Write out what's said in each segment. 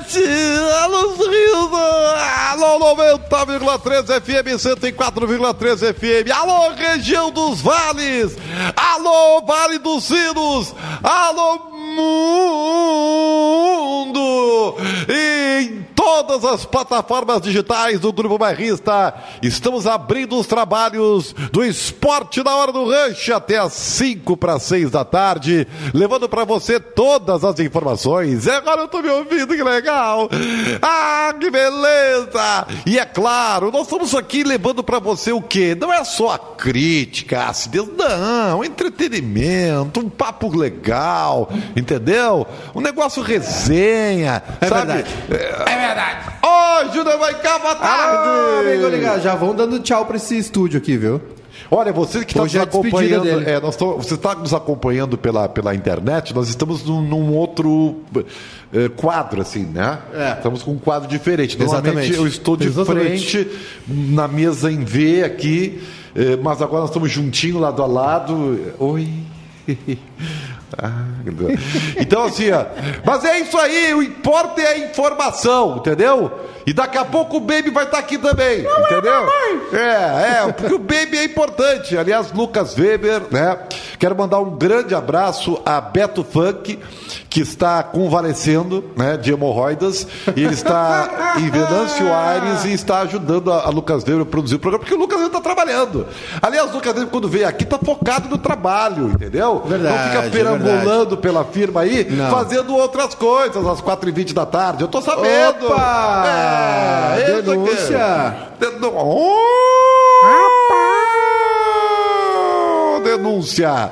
felicidade! Alô, sorriso! Alô, 90,3 FM, 104,3 FM! Alô, região dos vales! Alô, Vale dos Sinos! Alô, mundo! Em todas as plataformas digitais do Grupo Bairrista, estamos abrindo os trabalhos do esporte na hora do rancho até às 5 para 6 da tarde, levando para você todas as informações. E agora eu tô me ouvindo, que legal! Ah, que beleza! E é claro, nós estamos aqui levando para você o quê? Não é só a crítica, acidez, não, entretenimento, um papo legal, entendeu? Um negócio resenha, É sabe? verdade. É verdade. Ô, Júnior vai cá, boa tarde! Ah, amigo ligado, já vão dando tchau pra esse estúdio aqui, viu? Olha, você que está nos é acompanhando, é, nós estamos- você está nos acompanhando pela, pela internet, nós estamos num, num outro eh, quadro, assim, né? É. Estamos com um quadro diferente. Normalmente Exatamente. eu estou de Exatamente. frente na mesa em V aqui, eh, mas agora nós estamos juntinho, lado a lado. Oi. Ah, então assim, ó, mas é isso aí, o importa é a informação, entendeu? E daqui a pouco o Baby vai estar aqui também, entendeu? É, é, porque o Baby é importante. Aliás, Lucas Weber, né? Quero mandar um grande abraço a Beto Funk, que está convalescendo, né, de hemorroidas, e ele está em Venâncio Aires e está ajudando a, a Lucas Weber a produzir o programa, porque o Lucas Weber está trabalhando. Aliás, o Lucas Weber, quando veio aqui, está focado no trabalho, entendeu? Verdade, Não fica é perambulando pela firma aí, Não. fazendo outras coisas às 4h20 da tarde. Eu tô sabendo. Opa! É. Denúncia! Denú- Oh! Denúncia!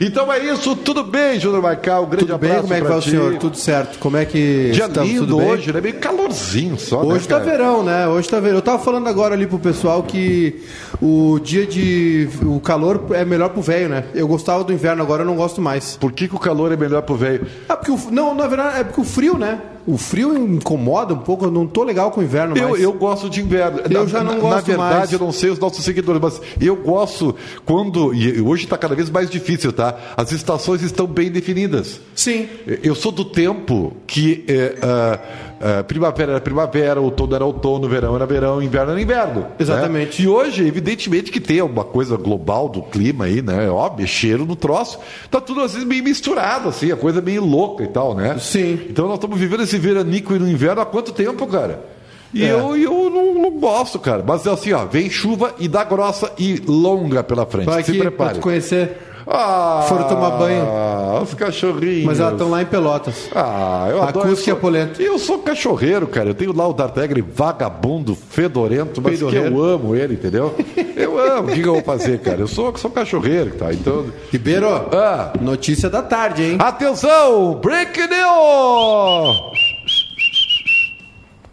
Então é isso, tudo bem, Júnior Maical? Um grande Tudo bem? abraço Como é que vai o senhor? Tudo certo? Como é que Dia estamos? lindo Tudo bem? hoje, né? Meio calorzinho só, né, Hoje tá cara? verão, né? Hoje tá verão. Eu tava falando agora ali pro pessoal que o dia de. O calor é melhor pro velho, né? Eu gostava do inverno, agora eu não gosto mais. Por que, que o calor é melhor pro velho? Ah, porque o. Não, na verdade, é porque o frio, né? O frio incomoda um pouco, eu não tô legal com o inverno Eu, mais. eu gosto de inverno. Eu na, já não na- gosto Na verdade, mais. eu não sei os nossos seguidores, mas eu gosto quando. E hoje está cada vez mais difícil, tá? As estações estão bem definidas. Sim. Eu sou do tempo que é, ah, ah, primavera era primavera, outono era outono, verão era verão, inverno era inverno. né? Exatamente. E hoje, evidentemente, que tem alguma coisa global do clima aí, né? Óbvio, cheiro no troço. Tá tudo assim meio misturado, assim, a coisa meio louca e tal, né? Sim. Então nós estamos vivendo esse veranico e no inverno há quanto tempo, cara? E É. eu, eu não, não gosto, cara. Mas é assim, ó, vem chuva e dá grossa e longa pela frente. Vai Se pra prepare. te conhecer. Ah, Foram tomar banho. os cachorrinhos. Mas elas estão lá em Pelotas. Ah, eu A adoro. Cusca e eu a sou- Polenta. E eu sou cachorreiro, cara. Eu tenho lá o Dartegre vagabundo, fedorento, mas que eu amo ele, entendeu? Eu amo. O que, que eu vou fazer, cara? Eu sou, sou cachorreiro, tá? Então. Ribeiro, Ah, notícia da tarde, hein? atenção! Break news!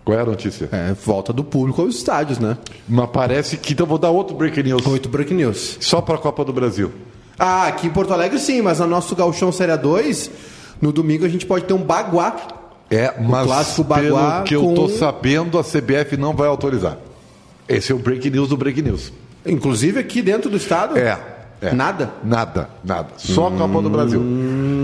Qual é a notícia? É, volta do público aos estádios, né? Mas parece que. Então vou dar outro break news. Oito break news. Só pra Copa do Brasil. Ah, aqui em Porto Alegre sim, mas no nosso Gauchão Série 2, no domingo a gente pode ter um baguá. É, mas clássico Baguá pelo que eu com- tô sabendo, a CBF não vai autorizar. Esse é o break news do break news. Inclusive aqui dentro do estado. É. é. Nada? Nada, nada. Só a Copa do Brasil.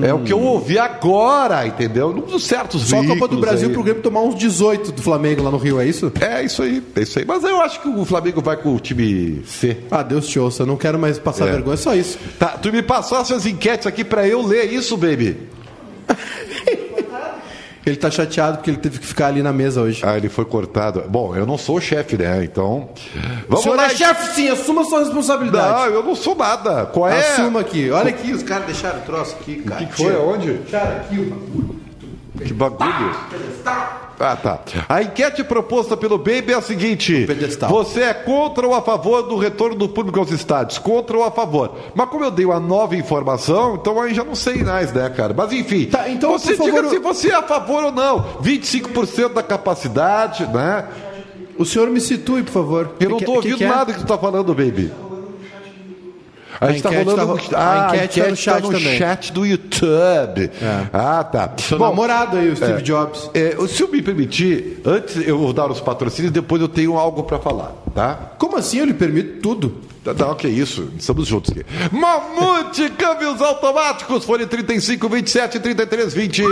É o que eu ouvi agora, entendeu? Num dos certos Só a Copa do Brasil aí. pro Grêmio tomar uns 18 do Flamengo lá no Rio, é isso? É isso aí, é isso aí. Mas eu acho que o Flamengo vai com o time C. Ah, Deus te ouça, eu não quero mais passar É. vergonha, é só isso. Tá, tu me passou as suas enquetes aqui pra eu ler isso, baby. Ele tá chateado porque ele teve que ficar ali na mesa hoje. Ah, ele foi cortado. Bom, eu não sou o chefe, né? Então. O Vamos senhor lá. é chefe sim, assuma sua responsabilidade. Não, eu não sou nada. Qual é? Assuma aqui. Olha aqui, os caras deixaram o troço aqui, cara. O que, que foi? Aonde? Deixaram aqui o bagulho. Que bagulho. Pedestal. Ah, tá. A enquete proposta pelo Baby é a seguinte: você é contra ou a favor do retorno do público aos estádios? Contra ou a favor? Mas como eu dei uma nova informação, então aí já não sei mais, né, cara? Mas enfim, Tá, então, você diga favor, se você é a favor ou não. 25% da capacidade, né? O senhor me situe, por favor. Eu não Que- tô que- ouvindo que é? nada que tu tá falando, Baby. A gente tá enquete rolando tá no- ro- a Ah, enquete tá no chat tá no também. chat do YouTube. Ah, tá. Seu Bom, namorado aí, o Steve Jobs. É, se eu me permitir, antes eu vou dar os patrocínios, depois eu tenho algo para falar, tá? Como assim? Eu lhe permito tudo. Não, que isso, estamos juntos aqui. Mamute Câmbios Automáticos, fone 35, 27, 33, 20.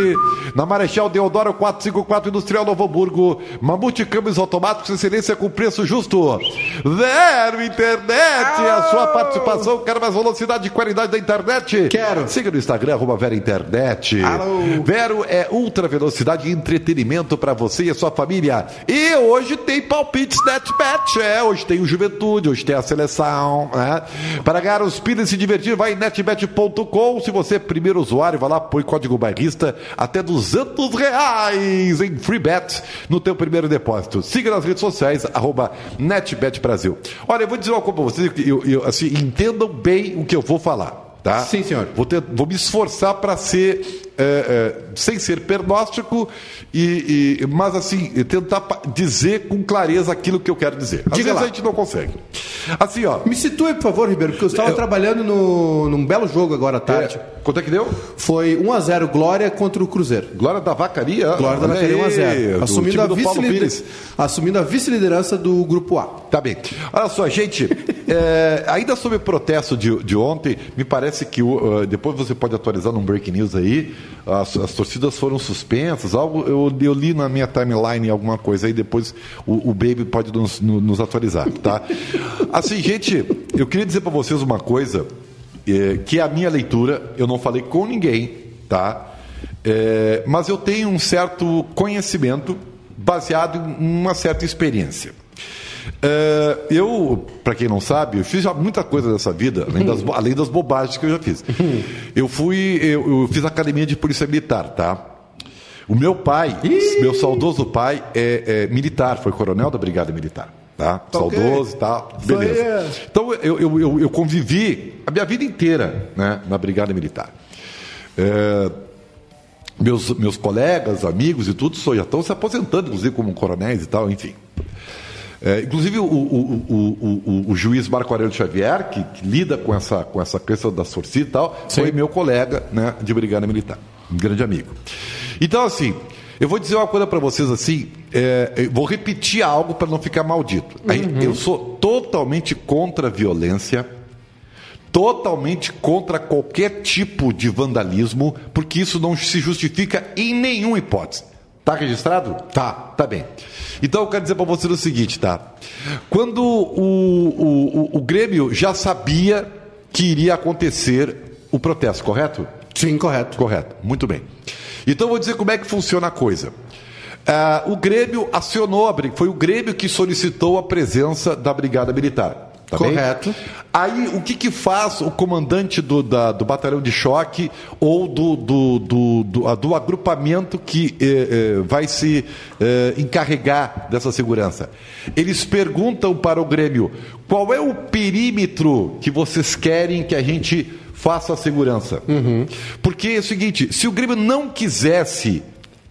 Na Marechal Deodoro 454 Industrial Novo Hamburgo. Mamute Câmbios Automáticos, excelência com preço justo. Vero Internet, a sua participação. Quer mais velocidade e qualidade da internet? Quero. Siga no Instagram, arroba Vero Internet. Alô. Vero é ultra velocidade e entretenimento para você e a sua família. E hoje tem palpites NetBet. É, hoje tem o Juventude, hoje tem a seleção. Né? Para ganhar os pilhas e se divertir, vai em netbet.com. Se você é primeiro usuário, vai lá, põe código bairrista até 200 reais em free bet no teu primeiro depósito. Siga nas redes sociais, arroba NetBet Brasil. Olha, eu vou dizer uma coisa para vocês, que eu, eu, assim, entendam bem o que eu vou falar. Tá? Sim, senhor. Vou, ter- vou me esforçar para ser, é, é, sem ser pernóstico, e, e- mas assim, tentar dizer com clareza aquilo que eu quero dizer. Às Diga vezes lá. a gente não consegue. Assim, ó. Me situe, por favor, Ribeiro, porque eu estava trabalhando no, num belo jogo agora à tarde. é, quanto é que deu? Foi 1x0 Glória contra o Cruzeiro. Glória da Vacaria. Glória da Vacaria aí, 1x0. do Assumindo, a Pires. assumindo a vice-liderança do Grupo A. Tá bem. Olha só, gente, é, ainda sobre o protesto de, de ontem, me parece que uh, depois você pode atualizar num break news aí, as, as torcidas foram suspensas, algo eu, eu li na minha timeline alguma coisa aí, depois o, o Baby pode nos, no- nos atualizar, tá? Assim, gente, eu queria dizer para vocês uma coisa, é, que é a minha leitura, eu não falei com ninguém, tá? É, mas eu tenho um certo conhecimento baseado em uma certa experiência. É, eu, para quem não sabe, eu fiz já muita coisa nessa vida, além das, além das bobagens que eu já fiz. Eu fui, eu, eu fiz academia de polícia militar, tá? O meu pai, meu saudoso pai, é, é militar, foi coronel da Brigada Militar. Tá? Ok. Saudoso e tal. Isso aí Beleza. é- Então eu, eu, eu, eu convivi a minha vida inteira né, na Brigada Militar. É, meus, meus colegas, amigos e tudo só já estão se aposentando, inclusive como coronéis e tal, enfim. É, inclusive o, o, o, o, juiz Marco Aurélio Xavier, que, que lida com essa, com essa questão da torcida e tal, foi meu colega né, de brigada militar, um grande amigo. Então, assim, eu vou dizer uma coisa para vocês assim, é, vou repetir algo para não ficar maldito. Aí, Eu sou totalmente contra a violência, totalmente contra qualquer tipo de vandalismo, porque isso não se justifica em nenhuma hipótese. Tá registrado? Tá, tá bem. Então eu quero dizer para vocês o seguinte, tá? Quando o, o, o, o Grêmio já sabia que iria acontecer o protesto, correto? Sim, correto. Correto, muito bem. Então vou dizer como é que funciona a coisa. Ah, o Grêmio acionou, foi o Grêmio que solicitou a presença da Brigada Militar. Tá bem? Correto. Aí, o que, que faz o comandante do, da- do batalhão de choque ou do, do, do, do, do agrupamento que eh, eh, vai se eh, encarregar dessa segurança? Eles perguntam para o Grêmio qual é o perímetro que vocês querem que a gente faça a segurança. Porque é o seguinte: se o Grêmio não quisesse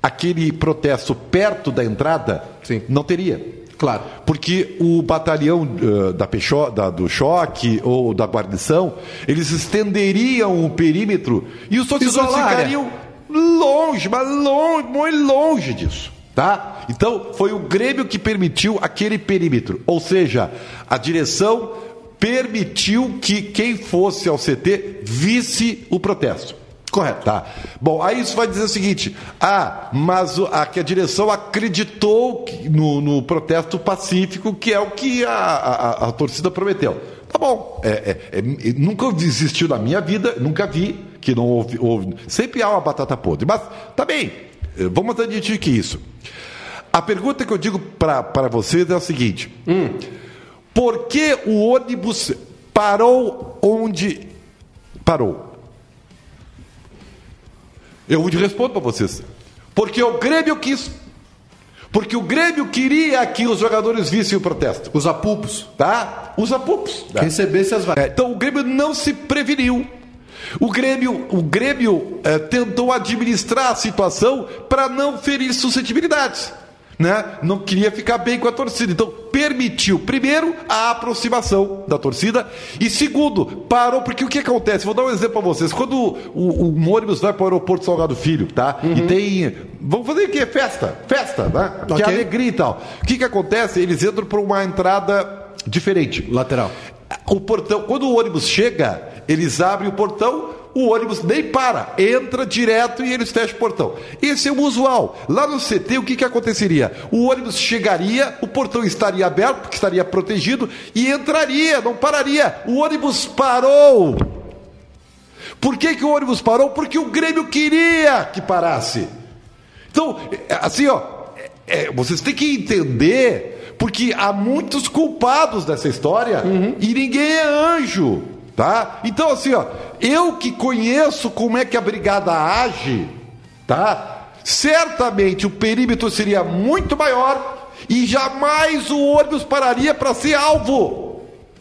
aquele protesto perto da entrada, Sim. não teria. Claro. Porque o batalhão eh, da Peixó, da- do choque ou da guarnição, eles estenderiam o perímetro e os torcedores ficariam longe, mas longe, muito longe disso. Tá? Então, foi o Grêmio que permitiu aquele perímetro. Ou seja, a direção permitiu que quem fosse ao CT visse o protesto. Correto. Tá. Bom, aí isso vai dizer o seguinte: ah, mas o- a, que a direção acreditou que- no, no protesto pacífico, que é o que a, a- a torcida prometeu. Tá bom. É, é- é- nunca existiu na minha vida, nunca vi que não houve, houve- Sempre há uma batata podre. Mas, tá bem, eh, vamos admitir que isso. A pergunta que eu digo para vocês é a seguinte: por que o ônibus parou onde parou? Eu respondo para vocês. Porque o Grêmio quis. Porque o Grêmio queria que os jogadores vissem o protesto. Os apupos. Tá? Usa pupos. Tá? Recebesse as vagas. É, então o Grêmio não se preveniu. O Grêmio, o Grêmio eh, tentou administrar a situação para não ferir suscetibilidades. Né? Não queria ficar bem com a torcida. Então, permitiu, primeiro, a aproximação da torcida. E segundo, parou, porque o que acontece? Vou dar um exemplo para vocês. Quando o, o- ônibus vai para o aeroporto Salgado Filho, tá? E tem. Vamos fazer o quê? Festa. Festa, né? Que Ok. é alegria e tal. O que, que acontece? Eles entram por uma entrada diferente. Lateral. o portão, quando o ônibus chega, eles abrem o portão, o ônibus nem para, entra direto e eles fecham o portão. Esse é o usual. Lá no CT, o que, que aconteceria? O ônibus chegaria, o portão estaria aberto, porque estaria protegido, e entraria, não pararia. O ônibus parou. Por que, que o ônibus parou? Porque o Grêmio queria que parasse. Então, assim, ó, é, é vocês têm que entender, porque há muitos culpados dessa história uhum. e ninguém é anjo. Tá? Então, assim, ó, eu que conheço como é que a brigada age, tá? Certamente o perímetro seria muito maior e jamais o ônibus pararia para ser alvo.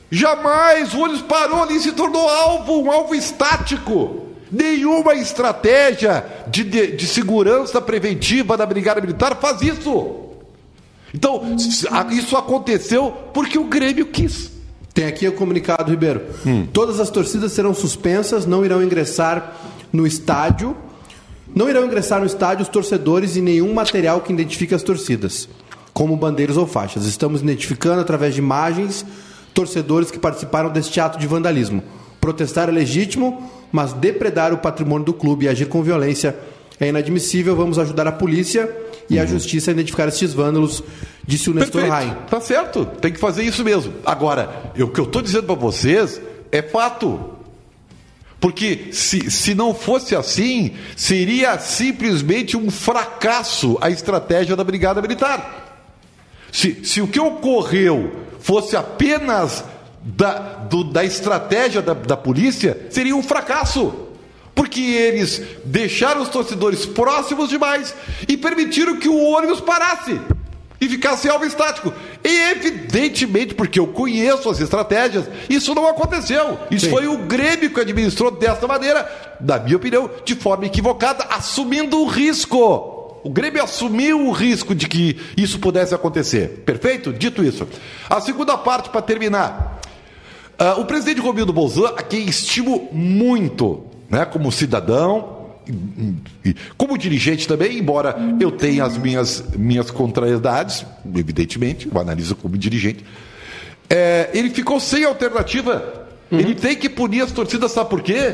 Jamais o ônibus parou ali e se tornou alvo, um alvo estático. Nenhuma estratégia de, de, de segurança preventiva da Brigada Militar faz isso. Então, isso aconteceu porque o Grêmio quis. Tem aqui o comunicado, Ribeiro. Hum. Todas as torcidas serão suspensas, não irão ingressar no estádio. Não irão ingressar no estádio os torcedores e nenhum material que identifique as torcidas, como bandeiras ou faixas. Estamos identificando através de imagens torcedores que participaram deste ato de vandalismo. Protestar é legítimo, mas depredar o patrimônio do clube e agir com violência é inadmissível. Vamos ajudar a polícia e a uhum. justiça a identificar estes vândalos, disse o Nestor Rain. Tá certo, tem que fazer isso mesmo. Agora, o que eu estou dizendo para vocês é fato. Porque se, se não fosse assim, seria simplesmente um fracasso a estratégia da Brigada Militar. Se, se o que ocorreu fosse apenas da, do, da estratégia da, da polícia, seria um fracasso porque eles deixaram os torcedores próximos demais e permitiram que o ônibus parasse e ficasse alvo estático. E evidentemente, porque eu conheço as estratégias, isso não aconteceu. Isso Sim. foi o Grêmio que administrou desta maneira, na minha opinião, de forma equivocada, assumindo o risco. O Grêmio assumiu o risco de que isso pudesse acontecer. Perfeito? Dito isso. A segunda parte, para terminar. Uh, o presidente Romildo Bolzan, a quem estimo muito, né, como cidadão, como dirigente também, embora eu tenha as minhas, minhas contrariedades, evidentemente, eu analiso como dirigente, é, ele ficou sem alternativa. Uhum. Ele tem que punir as torcidas, sabe por quê?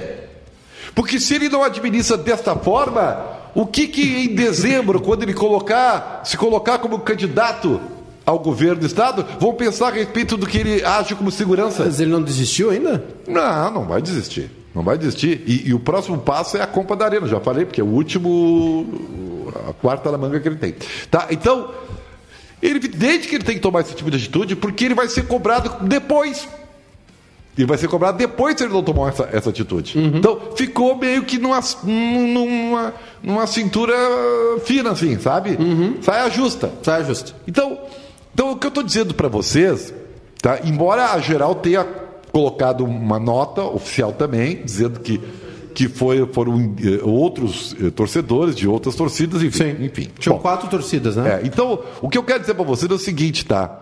Porque se ele não administra desta forma, o que que em dezembro, quando ele colocar, se colocar como candidato ao governo do estado, vão pensar a respeito do que ele age como segurança? Mas ele não desistiu ainda? Não, não vai desistir. Não vai desistir. E, e, o próximo passo é a compra da arena, já falei, porque é o último, a quarta da manga que ele tem. Tá? Então, ele, desde que ele tem que tomar esse tipo de atitude, porque ele vai ser cobrado depois. Ele vai ser cobrado depois se ele não tomar essa, essa atitude. Uhum. Então, ficou meio que numa, numa, numa cintura fina, assim, sabe? Uhum. Saia justa. Saia justa. Então, então o que eu estou dizendo para vocês, tá? embora a geral tenha colocado uma nota oficial também, dizendo que, que foi, foram eh, outros eh, torcedores de outras torcidas, enfim. Sim. enfim. Tinham quatro torcidas, né? É, então, o que eu quero dizer para vocês é o seguinte, tá?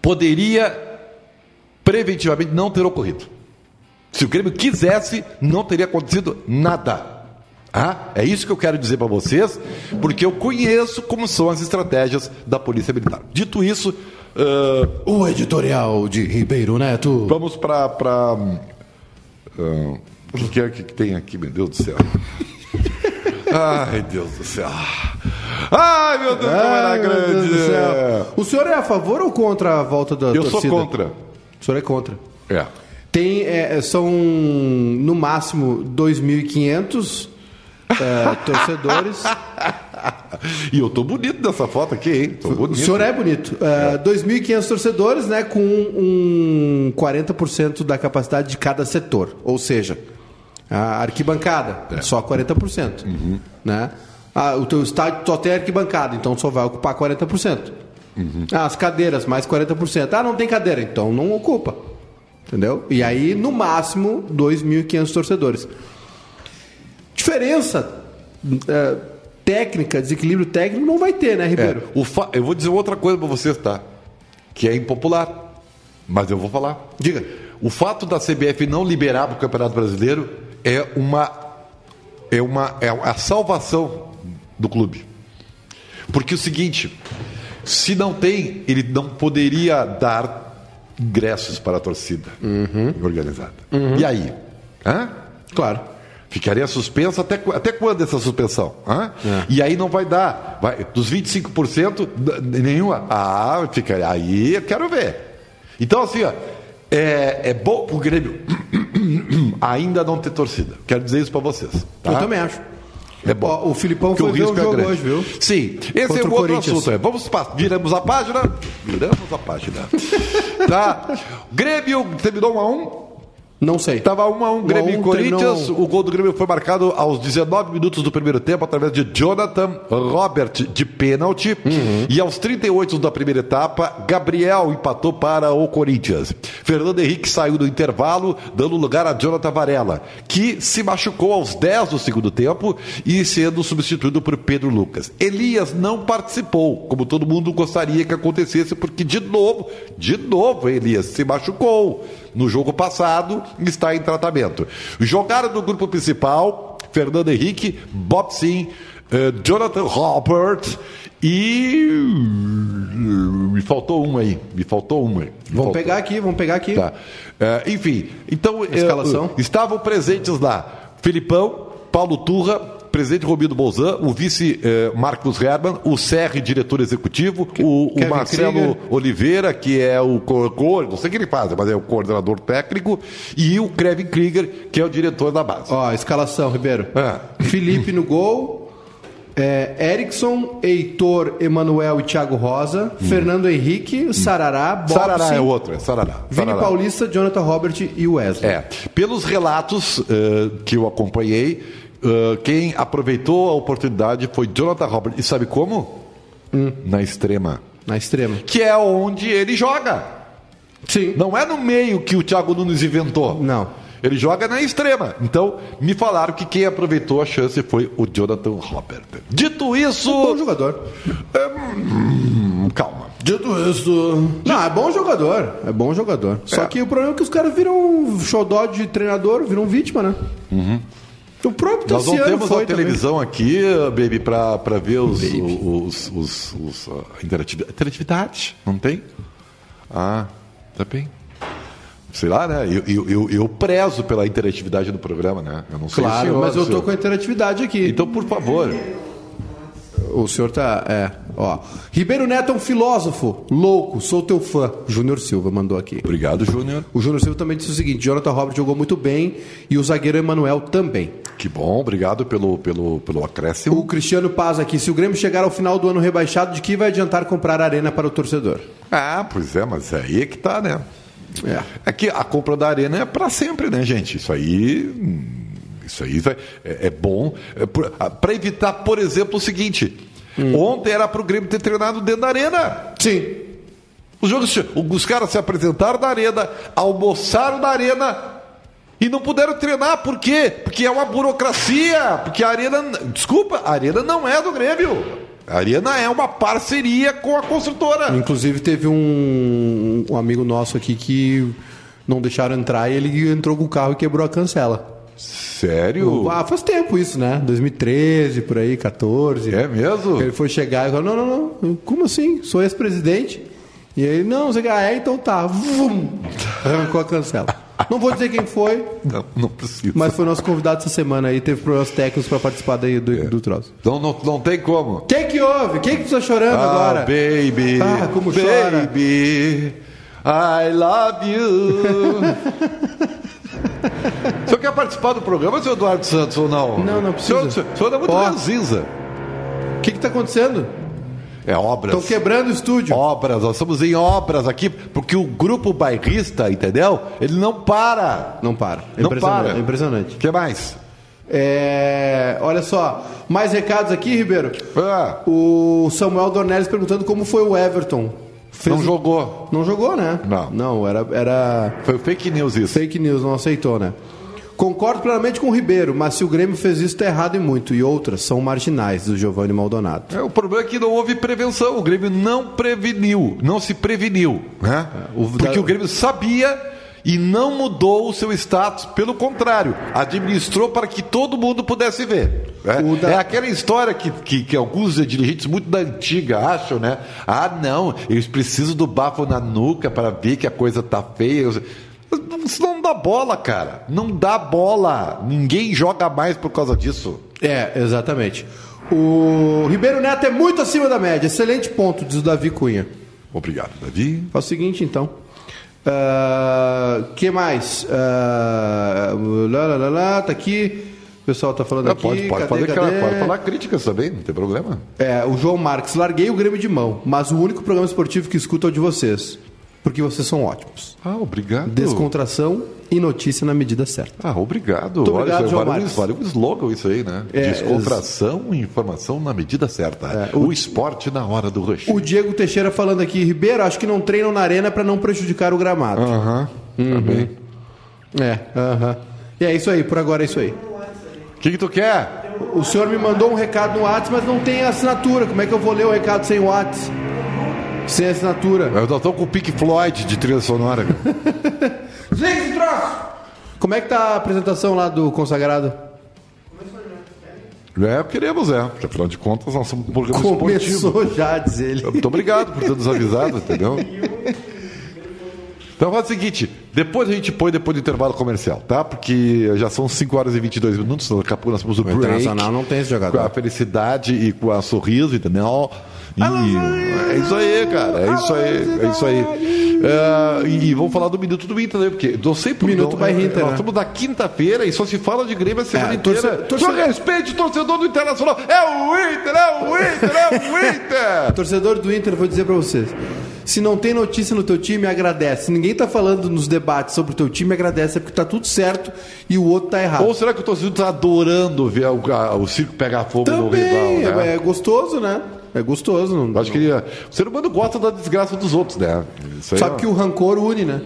Poderia preventivamente não ter ocorrido. Se o Grêmio quisesse, não teria acontecido nada. Ah, é isso que eu quero dizer para vocês, porque eu conheço como são as estratégias da Polícia Militar. Dito isso, Uh, o editorial de Ribeiro Neto. Vamos para. Pra, uh, o que é que tem aqui, meu Deus do céu? Ai, Deus do céu. Ai, meu Deus, Ai, era grande. Do céu. O senhor é a favor ou contra a volta da Eu torcida? sou contra. O senhor é contra? É. Tem, é, são no máximo 2.500 é, torcedores. e eu tô bonito nessa foto aqui, hein? Tô bonito. O senhor é bonito. É, 2.500 torcedores, né? Com um 40% da capacidade de cada setor. Ou seja, a arquibancada, é. só 40%. Uhum. Né? Ah, o teu estádio só tem arquibancada, então só vai ocupar 40%. Uhum. Ah, as cadeiras, mais 40%. Ah, não tem cadeira, então não ocupa. Entendeu? E aí, no máximo, 2.500 torcedores. Diferença é, técnica, desequilíbrio técnico, não vai ter, né, Ribeiro? É, fa... Eu vou dizer outra coisa para você, tá? Que é impopular. Mas eu vou falar. Diga. O fato da CBF não liberar para o Campeonato Brasileiro é uma. É uma. É a salvação do clube. Porque é o seguinte, se não tem, ele não poderia dar ingressos para a torcida organizada. E aí? Hã? Claro. Ficaria suspenso até, até quando essa suspensão? É. E aí não vai dar. Vai, dos 25%, d- nenhuma. Ah, fica, aí eu quero ver. Então, assim, ó, é, é bom pro Grêmio ainda não ter torcida. Quero dizer isso para vocês. tá? Eu também acho. É bom. O Filipão Porque foi ver o risco é jogo grande. hoje, viu? Sim, esse Contra é o outro assunto. é. Vamos viramos a página. Viramos a página. tá? Grêmio terminou 1 a 1 Não sei. Tava 1 a 1 Grêmio Um e um, Corinthians. terminou- O gol do Grêmio foi marcado aos 19 minutos do primeiro tempo através de Jonathan Robert de pênalti. Uhum. E aos 38 da primeira etapa, Gabriel empatou para o Corinthians. Fernando Henrique saiu do intervalo, dando lugar a Jonathan Varela, que se machucou aos 10 do segundo tempo e sendo substituído por Pedro Lucas. Elias não participou, como todo mundo gostaria que acontecesse, porque de novo, de novo, Elias se machucou no jogo passado está em tratamento. Jogaram no grupo principal Fernando Henrique, Bob Sim, eh, Jonathan Robert e. Me faltou um aí. Me faltou um aí. Vamos faltou. pegar aqui, vamos pegar aqui. Tá. É, enfim, então Escalação. eh, estavam presentes lá Filipão, Paulo Turra, presidente Romildo Bolzan, o vice eh, Marcos Herman, o Serri, diretor executivo, o, o Marcelo Krieger. Oliveira, que é o co- co- não sei o que ele faz, mas é o coordenador técnico, e o Kevin Krieger, que é o diretor da base. Ó, escalação, Ribeiro. É. Felipe no gol. É, Erickson, Heitor, Emanuel e Thiago Rosa. Fernando Henrique, Sarará, Bob, Hum. Sarará é outro, é Sarará. Vini Sarará. Paulista, Jonathan Robert e Wesley. É, pelos relatos eh, que eu acompanhei, eh, quem aproveitou a oportunidade foi Jonathan Robert. E sabe como? Na extrema. Na extrema. Que é onde ele joga. Sim. Não é no meio que o Thiago Nunes inventou. Não. Ele joga na extrema. Então, me falaram que quem aproveitou a chance foi o Jonathan Robert. Dito isso. Bom jogador. Hum, calma. Dito isso. Não, é bom jogador. É bom jogador. Só É. que o problema é que os caras viram xodó de treinador, viram vítima, né? O próprio Nós não temos foi a televisão aqui, baby, pra, pra ver os, os, os, os, uh, interativi- interatividade. Não tem? Ah, tá bem. Sei lá, né? Eu, eu, eu, eu prezo pela interatividade do programa, né? Eu não sei Claro, mas eu tô com a interatividade aqui. Então, por favor. O senhor tá. É, ó. Ribeiro Neto é um filósofo. Louco, sou teu fã. Júnior Silva mandou aqui. Obrigado, Júnior. O Júnior Silva também disse o seguinte: Jonathan Robert jogou muito bem e o zagueiro Emanuel também. Que bom, obrigado pelo, pelo, pelo acréscimo. O Cristiano Paz aqui: se o Grêmio chegar ao final do ano rebaixado, de que vai adiantar comprar arena para o torcedor? Ah, pois é, mas aí é que tá, né? É. É que a compra da arena é para sempre, né, gente? Isso aí. Hum, Isso aí vai- é, é bom. para evitar, por exemplo, o seguinte: ontem era para o Grêmio ter treinado dentro da arena. Sim. Os, jogos, os caras se apresentaram na arena, almoçaram na arena e não puderam treinar. Por quê? Porque é uma burocracia. Porque a arena. Desculpa, a arena não é do Grêmio. A arena é uma parceria com a construtora. Inclusive, teve um, um amigo nosso aqui que não deixaram entrar e ele entrou com o carro e quebrou a cancela. Sério? Ah, faz tempo isso, né? 2013, por aí, 14. É mesmo? Ele foi chegar e falou: não, não, não, como assim? Sou ex-presidente. E ele, não, você ah, é, então tá. Vum, arrancou a cancela. Não vou dizer quem foi, Não, não precisa. mas foi nosso convidado essa semana aí, teve problemas técnicos para participar daí do, É. do troço. Não, não, não tem como. Quem que houve? Quem que tá chorando Ah, agora? baby. Ah, como chora. baby. I love you. o senhor quer participar do programa, senhor Eduardo Santos, ou não? Não, não precisa. O senhor, o senhor é muito ranzinza. O que que tá acontecendo? É obras. Estão quebrando o estúdio. Obras, nós estamos em obras aqui, porque o grupo bairrista, entendeu? Ele não para. Não para. É Não impressionante. para. É impressionante. O que mais? É, olha só, mais recados aqui, Ribeiro. Ah, O Samuel Dornelles perguntando como foi o Everton. Fez- não jogou. Não jogou, né? Não. Não, era, era Foi fake news isso. fake news, não aceitou, né? Concordo plenamente com o Ribeiro, mas se o Grêmio fez isso, tá errado e muito. E outras são marginais, do Giovanni Maldonado. É, o problema é que não houve prevenção. O Grêmio não preveniu, não se preveniu. Né? o- Porque o Grêmio sabia e não mudou o seu status. Pelo contrário, administrou para que todo mundo pudesse ver. É, da- é aquela história que, que, que alguns dirigentes muito da antiga acham, né? Ah, não, eles precisam do bafo na nuca para ver que a coisa tá feia. Isso não dá bola, cara. Não dá bola. Ninguém joga mais por causa disso. É, exatamente. O Ribeiro Neto é muito acima da média. Excelente ponto, diz o Davi Cunha. Obrigado, Davi. Faz o seguinte, então. Ah, que mais? Ah, lá, lá, lá, lá, tá aqui. O pessoal tá falando Ah, aqui. pode, pode, cadê, fazer cadê? pode falar críticas também, não tem problema. É, o João Marques, larguei o Grêmio de mão, mas o único programa esportivo que escuto é o de vocês. Porque vocês são ótimos. Ah, obrigado. Descontração e notícia na medida certa. Ah, obrigado. Muito obrigado, Olha, João vale, um, Marques. vale um slogan isso aí, né? É, Descontração e informação na medida certa. É, o... o- esporte na hora do rush. O Diego Teixeira falando aqui, Ribeiro, acho que não treinam na arena para não prejudicar o gramado. Aham, Uhum. tá bem. É, aham. E é isso aí, por agora é isso aí. O que, que tu quer? O senhor me mandou um recado no WhatsApp, mas não tem assinatura. Como é que eu vou ler o recado sem WhatsApp? Sem assinatura. Eu tô com o Pink Floyd de trilha sonora. cara. Desliga esse troço! Como é que tá a apresentação lá do consagrado? é, queremos, é. Porque, afinal de contas, nós somos um programa esportivo. Começou já, diz ele. Muito obrigado por ter nos avisado, entendeu? Então faz o seguinte, depois a gente põe depois do intervalo comercial, tá? Porque já são 5 horas e 22 minutos, daqui a pouco nós temos o break. Internacional não tem esse jogador. Com a felicidade e com a sorriso, entendeu? E é isso aí, cara. É isso aí. É isso aí. É, e, vamos falar do Minuto do Inter, né? Porque eu sempre Minuto by Inter, Nós né? estamos na quinta-feira e só se fala de Grêmio a semana É, inteira. torce- torce- Só respeite o torcedor do Internacional. É o Inter, é o Inter, é o Inter. Torcedor do Inter, vou dizer pra vocês. Se não tem notícia no teu time, agradece. Se ninguém tá falando nos debates sobre o teu time, agradece. É porque tá tudo certo e o outro tá errado. Ou será que o torcedor está adorando ver o, a- o circo pegar fogo no Também, rival, né? é, é gostoso, né? É gostoso. Não, Acho que ele, o ser humano gosta da desgraça dos outros, né? Isso aí Sabe é- que o rancor une, né?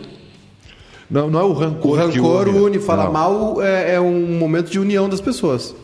não, não é o rancor O rancor une. une. Falar mal é, é um momento de união das pessoas.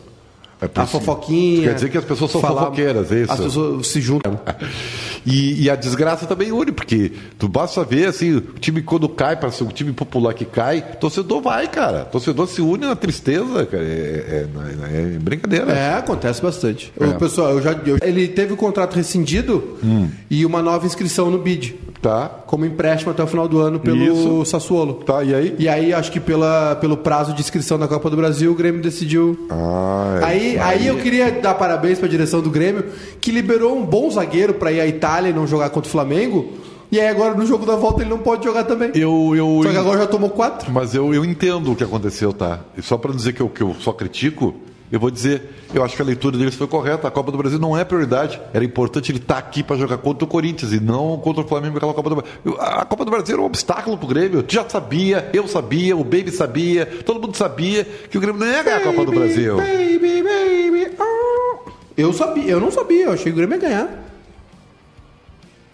É A fofoquinha. Quer dizer que as pessoas são falar- fofoqueiras, é isso? As pessoas se juntam. E, e a desgraça também une, porque tu basta ver assim, o time quando cai, para ser um time popular que cai, torcedor vai, cara. Torcedor se une na tristeza, cara. É, é- é brincadeira. É, acontece bastante. É. O pessoal, eu já, eu- ele teve o contrato rescindido Hum. e uma nova inscrição no BID, Tá? como empréstimo até o final do ano pelo Isso. Sassuolo. Tá, e aí? E aí, acho que pela, pelo prazo de inscrição da Copa do Brasil, o Grêmio decidiu. Ah, é. Aí, aí eu queria dar parabéns para a direção do Grêmio, que liberou um bom zagueiro para ir à Itália e não jogar contra o Flamengo. E aí agora no jogo da volta ele não pode jogar também. Eu, eu, Só que agora já tomou quatro. Mas eu, eu entendo o que aconteceu, tá? E só para dizer que eu, que eu só critico, eu vou dizer, eu acho que a leitura deles foi correta. A Copa do Brasil não é prioridade. Era importante ele estar aqui para jogar contra o Corinthians e não contra o Flamengo naquela Copa do Brasil. A Copa do Brasil era um obstáculo pro Grêmio. Tu já sabia, eu sabia, o Baby sabia, todo mundo sabia que o Grêmio não ia ganhar a Copa do Brasil. Baby, baby, oh. Eu sabia, eu não sabia, eu achei que o Grêmio ia ganhar.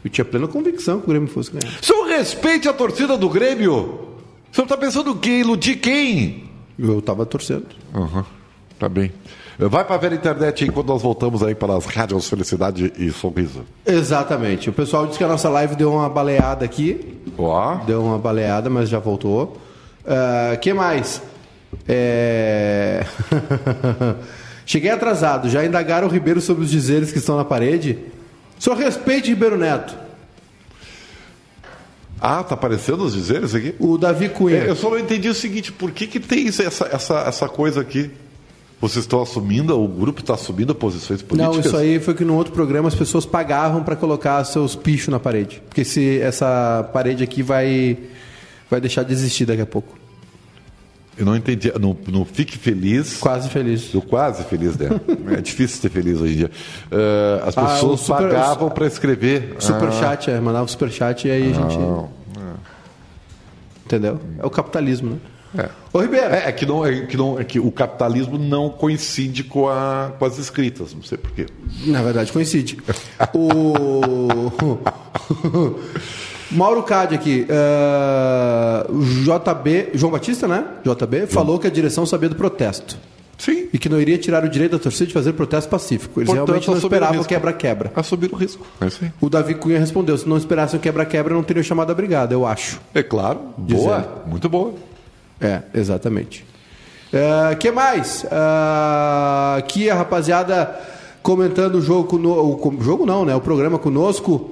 Eu tinha plena convicção que o Grêmio fosse ganhar. Senhor, respeite a torcida do Grêmio. O senhor tá pensando que iludir quem? Eu tava torcendo. Aham, tá bem. Vai ver a internet aí enquanto nós voltamos aí para as rádios Felicidade e Sorriso. Exatamente. O pessoal disse que a nossa live deu uma baleada aqui. Ó. Deu uma baleada, mas já voltou. O que mais? É... Cheguei atrasado. Já indagaram o Ribeiro sobre os dizeres que estão na parede? Só respeite Ribeiro Neto. Ah, tá aparecendo os dizeres aqui? O Davi Cunha. É, eu só não entendi o seguinte, por que, que tem isso- essa, essa, essa coisa aqui? Vocês estão assumindo, o grupo está assumindo posições políticas? Não, isso aí foi que no outro programa as pessoas pagavam para colocar seus pichos na parede. Porque se essa parede aqui vai vai deixar de existir daqui a pouco. Eu não entendi. No, no Fique Feliz. Quase feliz. Eu quase feliz, né? É difícil ser feliz hoje em dia. Ah, as Ah, pessoas o super- pagavam para escrever. Superchat, é, mandava superchat e aí a gente. Não, Entendeu? É o capitalismo, né? é. Ô Ribeiro, É, é que não, é, que não, é que o capitalismo não coincide com, a, com as escritas, não sei porquê. na verdade coincide. o. Mauro Cade aqui. eh, o JB. João Batista, né? JB falou que a direção sabia do protesto. Sim. E que não iria tirar o direito da torcida de fazer protesto pacífico. Eles Portanto, realmente não esperavam quebra-quebra. Assumir o risco. É aí. O Davi Cunha respondeu: se não esperassem o quebra-quebra, não teriam chamado a brigada, eu acho. É claro. Boa. Muito boa. É, exatamente. O que mais? Ah, aqui a rapaziada comentando o jogo conosco. O jogo não, né? O programa conosco.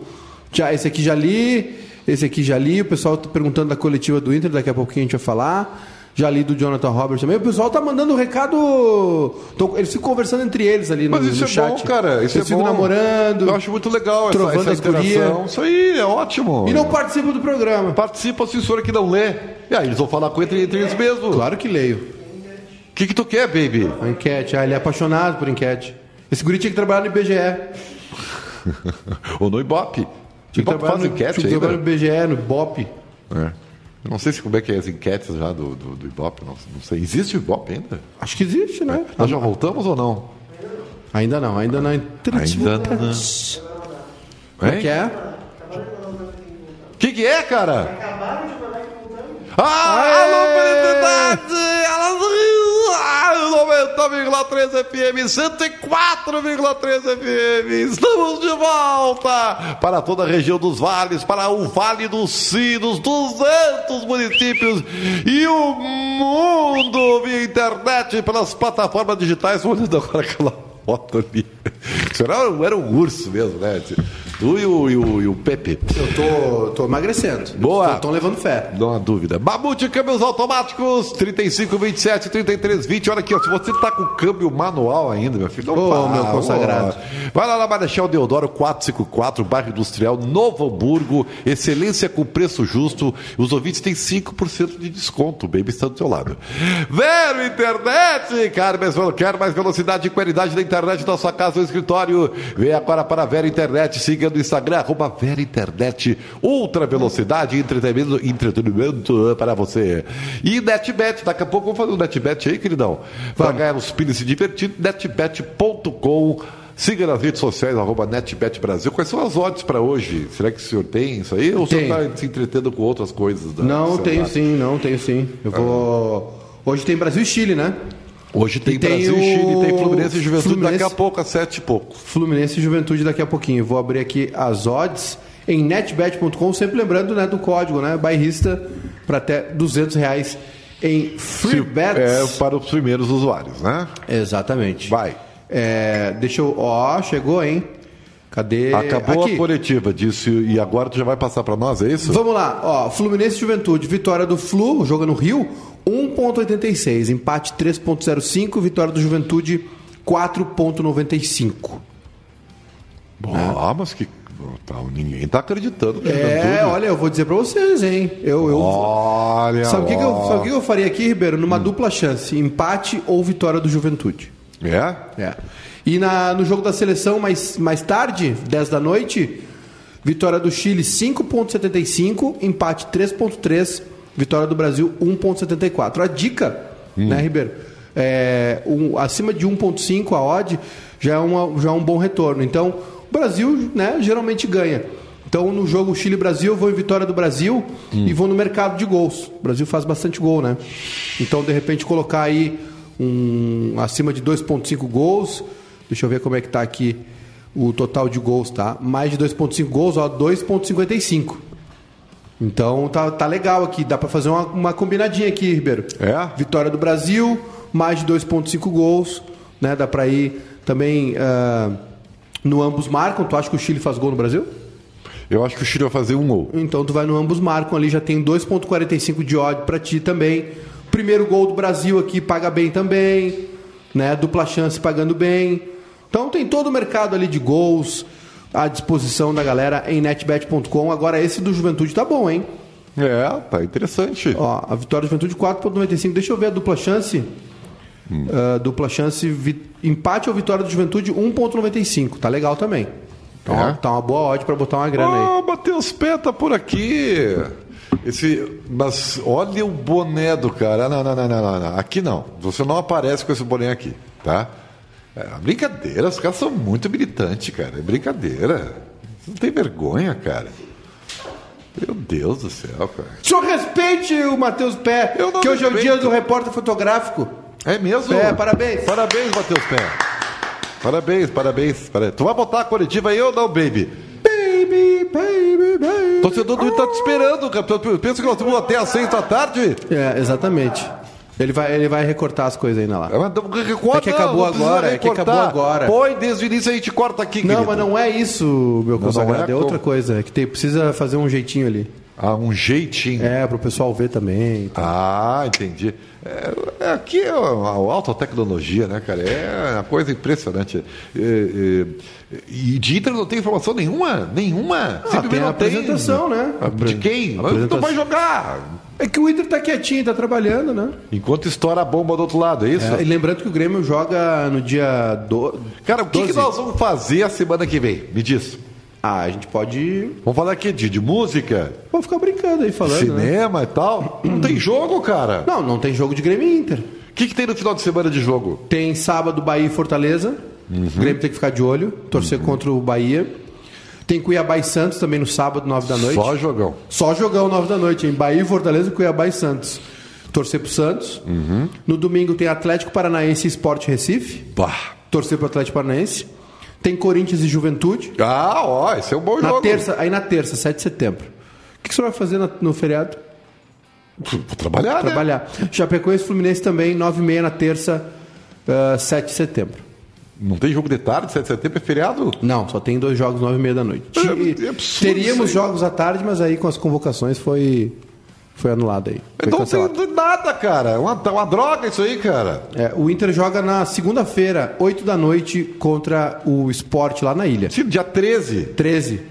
Já, esse aqui já li, esse aqui já li. O pessoal tá perguntando da coletiva do Inter, daqui a pouquinho a gente vai falar. Já li do Jonathan Roberts também. O pessoal tá mandando recado. Tão- eles ficam conversando entre eles ali no, Mas isso no é chat. bom, cara. Isso eles é bom. namorando. Eu acho muito legal essa, Trovando essa interação. Isso aí é ótimo. E não participam do programa. Participa a censura que não lê. E aí eles vão falar com entre, entre eles mesmos. Claro que leio. O que, que tu quer, baby? A enquete. Ah, ele é apaixonado por enquete. Esse guri tinha que trabalhar no IBGE. Ou no Ibope. Tinha que Ibope trabalhar faz no, enquete tinha que trabalhar no IBGE, no BOP. É. Eu não sei se como é que é as enquetes já do, do, do Ibope. Não, não sei. Existe o Ibope ainda? Acho que existe, né? Nós já voltamos ou não? Ainda não, ainda não. Ainda não. Como é que é? O que, que é, cara? Ah, alô, felicidade! Alô, 90,3 FM, 104,3 FM. Estamos de volta para toda a região dos vales, para o Vale dos Sinos, 200 municípios e o mundo via internet pelas plataformas digitais. Olhando agora aquela foto ali. Era, era um urso mesmo, né? Tu e o, e o, e o Pepe. Eu tô, tô emagrecendo. Boa. Estão levando fé. Não há dúvida. Mamute câmbios automáticos, 35, 27, 33, 20. Olha aqui, ó, se você tá com câmbio manual ainda, meu filho, não Ô, para, meu consagrado. ó. Vai lá na Marechal Deodoro 454, bairro Industrial, Novo Hamburgo. Excelência com preço justo. Os ouvintes têm 5% de desconto. O Baby está do teu lado. Vero Internet, cara, mas eu quero mais velocidade e qualidade da internet da sua casa ou escritório. Vem agora para a Vera Internet, siga no Instagram, arroba Vera Internet, ultra velocidade entretenimento, entretenimento para você. E NetBet, daqui a pouco vamos fazer um NetBet aí, queridão. Para ganhar os pins e se divertir, netbet.com. Siga nas redes sociais, arroba NetBet Brasil. Quais são as odds para hoje? Será que o senhor tem isso aí? Ou o senhor está se entretendo com outras coisas? Não, tenho sim, não, tenho sim. Eu vou. Hoje tem Brasil e Chile, né? Hoje tem, tem Brasil, o Chile, tem Fluminense e Juventude Fluminense. daqui a pouco, às sete e pouco. Fluminense e Juventude daqui a pouquinho. Vou abrir aqui as odds em netbet.com, sempre lembrando né, do código, né? Bairrista, para até 200 reais em free bets. É para os primeiros usuários, né? Exatamente. Vai. É, deixa eu. Ó, chegou, hein? Cadê? Acabou Aqui. a coletiva, disse, e agora tu já vai passar para nós, é isso? Vamos lá, ó, Fluminense e Juventude, vitória do Flu, joga no Rio, 1.86, empate 3.05, vitória do Juventude 4.95. Ah, mas que. tá, ninguém tá acreditando É, Juventude. olha, eu vou dizer pra vocês, hein? Eu, eu, Olha. sabe o que, que eu. Hum. que eu faria aqui, Ribeiro? Numa dupla chance, empate ou vitória do Juventude. É? É. E na, no jogo da seleção, mais, mais tarde, 10 da noite, vitória do Chile 5,75, empate 3,3, vitória do Brasil 1,74. A dica, né, Ribeiro? É, um- acima de 1,5 a odd já é, uma, já é um bom retorno. Então, o Brasil né, geralmente ganha. Então, no jogo Chile-Brasil, eu vou em vitória do Brasil e vou no mercado de gols. O Brasil faz bastante gol, né? Então, de repente, colocar aí um acima de 2,5 gols. Deixa eu ver como é que tá aqui o total de gols, tá? Mais de 2,5 gols, ó, 2,55. Então tá, tá legal aqui, dá pra fazer uma, uma combinadinha aqui, Ribeiro. É? Vitória do Brasil, mais de 2,5 gols, né? Dá pra ir também ah, no ambos marcam. Tu acha que o Chile faz gol no Brasil? Eu acho que o Chile vai fazer um gol. Então tu vai no ambos marcam ali, já tem 2.45 de odd pra ti também. Primeiro gol do Brasil aqui paga bem também, né? Dupla chance pagando bem. Então tem todo o mercado ali de gols à disposição da galera em netbet.com. Agora esse do Juventude tá bom, hein? É, tá interessante. Ó, a vitória do Juventude 4.95. Deixa eu ver a dupla chance. Ah, dupla chance, empate ou vitória do Juventude 1.95. Tá legal também. Então, É? tá uma boa odd pra botar uma grana aí. Ah, Matheus Pé tá por aqui. Esse, mas olha o boné do cara. Não, não, não, não, não. Aqui não. Você não aparece com esse boné aqui, tá? É brincadeira, os caras são muito militantes, cara. É brincadeira. Você não tem vergonha, cara. Meu Deus do céu, cara. O senhor respeite o Matheus Pé, que hoje é o respeito. dia do repórter fotográfico. É mesmo? É, parabéns. Parabéns, Matheus Pé. Parabéns, parabéns, parabéns. Tu vai botar a coletiva aí ou não, baby? Baby, baby, baby. Torcedor do Inter tá te esperando, cara. Pensa que nós vamos até às seis da tarde? É, exatamente. Ele vai, ele vai recortar as coisas ainda lá. Então, recorta, É que acabou não agora, é que acabou agora. Põe desde o início a gente corta aqui, Não, querido. mas não é isso, meu consagrado. é é, outra coisa. É que tem, precisa fazer um jeitinho ali. Ah, um jeitinho. É, pro pessoal ver também. Ah, entendi. É, é, aqui é a, alta tecnologia, né, cara? É uma coisa impressionante. É, é, e de Inter não tem informação nenhuma? Nenhuma? Ah, tem a apresentação, né? De quem? Apresentação. Não vai jogar. É que o Inter tá quietinho, tá trabalhando, né? Enquanto estoura a bomba do outro lado, é isso? É, e lembrando que o Grêmio joga no dia do... Cara, o que, que 12. nós vamos fazer a semana que vem? Me diz. Ah, a gente pode. Vamos falar aqui de, de música, Vamos ficar brincando aí falando. né? cinema e tal. Não tem jogo, cara. Não, não tem jogo de Grêmio e Inter. O que, que tem no final de semana de jogo? Tem sábado Bahia e Fortaleza. Uhum. O Grêmio tem que ficar de olho, torcer contra o Bahia. Tem Cuiabá e Santos também no sábado, 9 da noite. Só jogão. Só jogão 9 da noite, em Bahia e Fortaleza, Cuiabá e Santos. Torcer pro Santos. Uhum. No domingo tem Atlético Paranaense e Sport Recife. Pá. Torcer pro Atlético Paranaense. Tem Corinthians e Juventude. Ah, ó, esse é um bom Na jogo. terça, aí na terça, 7 de setembro. O que, que você vai fazer na- no feriado? Vou trabalhar, né? Trabalhar. Chapecoense e Fluminense também, 9 e meia na terça, ah, 7 de setembro. Não tem jogo de tarde, 7 de setembro é feriado? Não, só tem dois jogos, 9 e meia da noite. É- é absurdo Teríamos jogos à tarde, mas aí com as convocações foi, foi anulado aí. Foi Então não cancelado. tem nada, cara. É uma, uma droga isso aí, cara. É, o Inter joga na segunda-feira, 8 da noite, contra o Sport lá na ilha. Sim, dia 13. 13.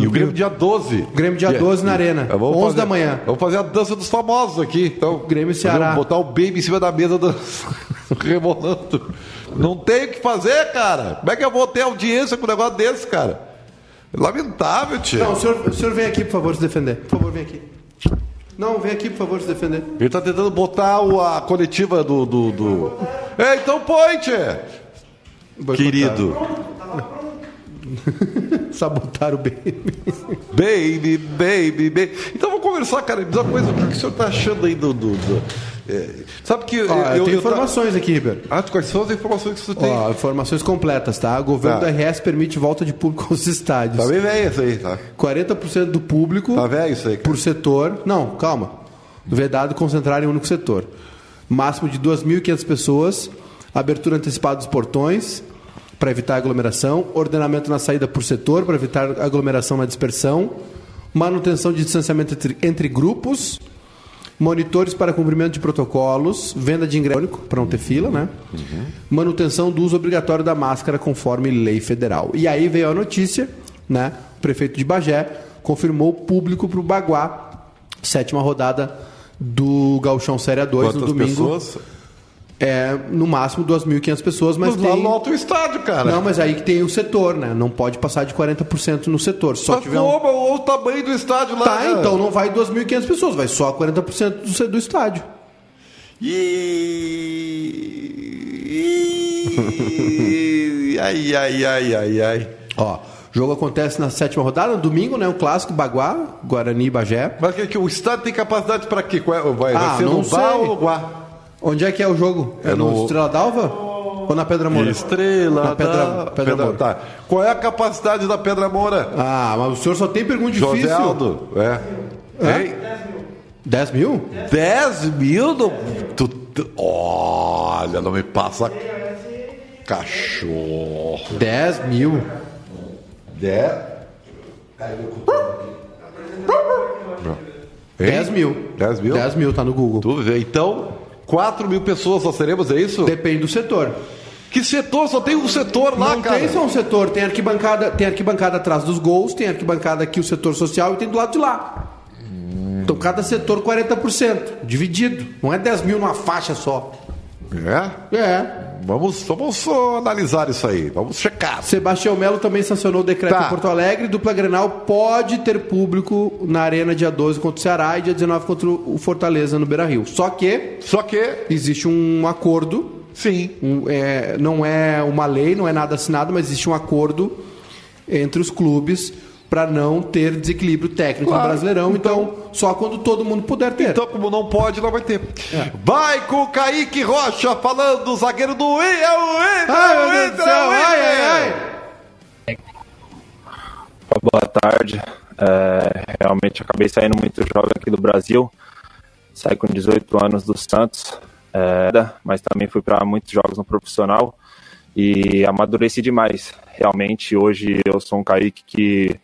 E o Grêmio dia 12. O Grêmio dia 12 na Arena, É, vamos 11 fazer- da manhã. Vamos fazer a dança dos famosos aqui. Então, Grêmio e Ceará. Botar o baby em cima da mesa do... rebolando. Não tem o que fazer, cara. Como é que eu vou ter audiência com um negócio desse, cara? Lamentável, tio. Não, o senhor, o senhor vem aqui, por favor, se defender. Por favor, vem aqui. Não, vem aqui, por favor, se defender. Ele tá tentando botar o- a coletiva do. do, do... É, então põe, tchê. Querido. Sabotar o bem. Baby, baby, baby. Então vamos conversar, cara. Me diz uma coisa, o que, que o senhor tá achando aí do. do, do- é, sabe que. Ó, eu, tenho ta- informações aqui, Ribeiro. Ah, quais são as informações que você tem? Ó, informações completas, tá? O governo Tá. do RS permite volta de público aos estádios. Tá bem velho isso aí, tá? 40% do público Tá velho isso aí. cara. por setor. Não, calma. Vedado concentrar em um único setor. Máximo de 2.500 pessoas. Abertura antecipada dos portões para evitar aglomeração. Ordenamento na saída por setor para evitar aglomeração na dispersão. Manutenção de distanciamento entre, entre grupos. Monitores para cumprimento de protocolos. Venda de ingresso para não ter fila, né? Manutenção do uso obrigatório da máscara conforme lei federal. E aí veio a notícia, né? O prefeito de Bagé confirmou público para o Baguá, sétima rodada do Gauchão Série 2 no domingo. pessoas? É, no máximo 2.500 pessoas, mas Mas lá tem... lota o estádio, cara. Não, mas aí que tem o setor, né? Não pode passar de 40% no setor. Só Mas tiver um... como? O tamanho do estádio lá. Tá, cara. então não vai 2.500 pessoas, vai só 40% do, do estádio. E... ai, ai, ai, ai, ai. Ó, o jogo acontece na sétima rodada, no domingo, né? Um clássico, Baguá, Guarani e Bagé. Mas que, que o estádio tem capacidade para quê? É- Vai, vai Ah, ser não no Bar Onde é que é o jogo? É, É no, no- Estrela d'Alva? Ou na Pedra Moura? Estrela Na Pedra, da... Pedra, Moura. Tá. Qual é a capacidade da Pedra Moura? Ah, mas o senhor só tem pergunta José difícil. Aldo. É. Hã? Hein? 10 mil? 10 mil? No... Tu, tu- Olha, não me passa cachorro. 10 mil. 10? 10 mil. 10 mil? 10 mil, tá no Google. Tu vê, então, 4 mil pessoas nós teremos, é isso? Depende do setor. Que setor? Só tem um setor lá, não cara. tem só um setor, tem arquibancada, tem arquibancada atrás dos gols, tem arquibancada aqui o setor social e tem do lado de lá. Então cada setor 40%, dividido. Não é 10 mil numa faixa só. É? É. Vamos, vamos analisar isso aí. Vamos checar. Sebastião Melo também sancionou o decreto Tá. em Porto Alegre. Dupla Grenal pode ter público na Arena dia 12 contra o Ceará e dia 19 contra o Fortaleza no Beira Rio. Só que Só que, existe um acordo sim, Um, é, não é uma lei, não é nada assinado, mas existe um acordo entre os clubes para não ter desequilíbrio técnico Claro. no Brasileirão. Então, Então- só quando todo mundo puder ter. Então, como não pode, não vai ter. É. Vai com o Kaique Rocha falando, zagueiro do Inter, é o Inter, Ai, é o Inter, é o ai, Inter. ai, ai. Boa tarde. É, realmente acabei saindo muito jovem aqui do Brasil. Saí com 18 anos do Santos, é, mas também fui para muitos jogos no profissional e amadureci demais. Realmente hoje eu sou um Kaique que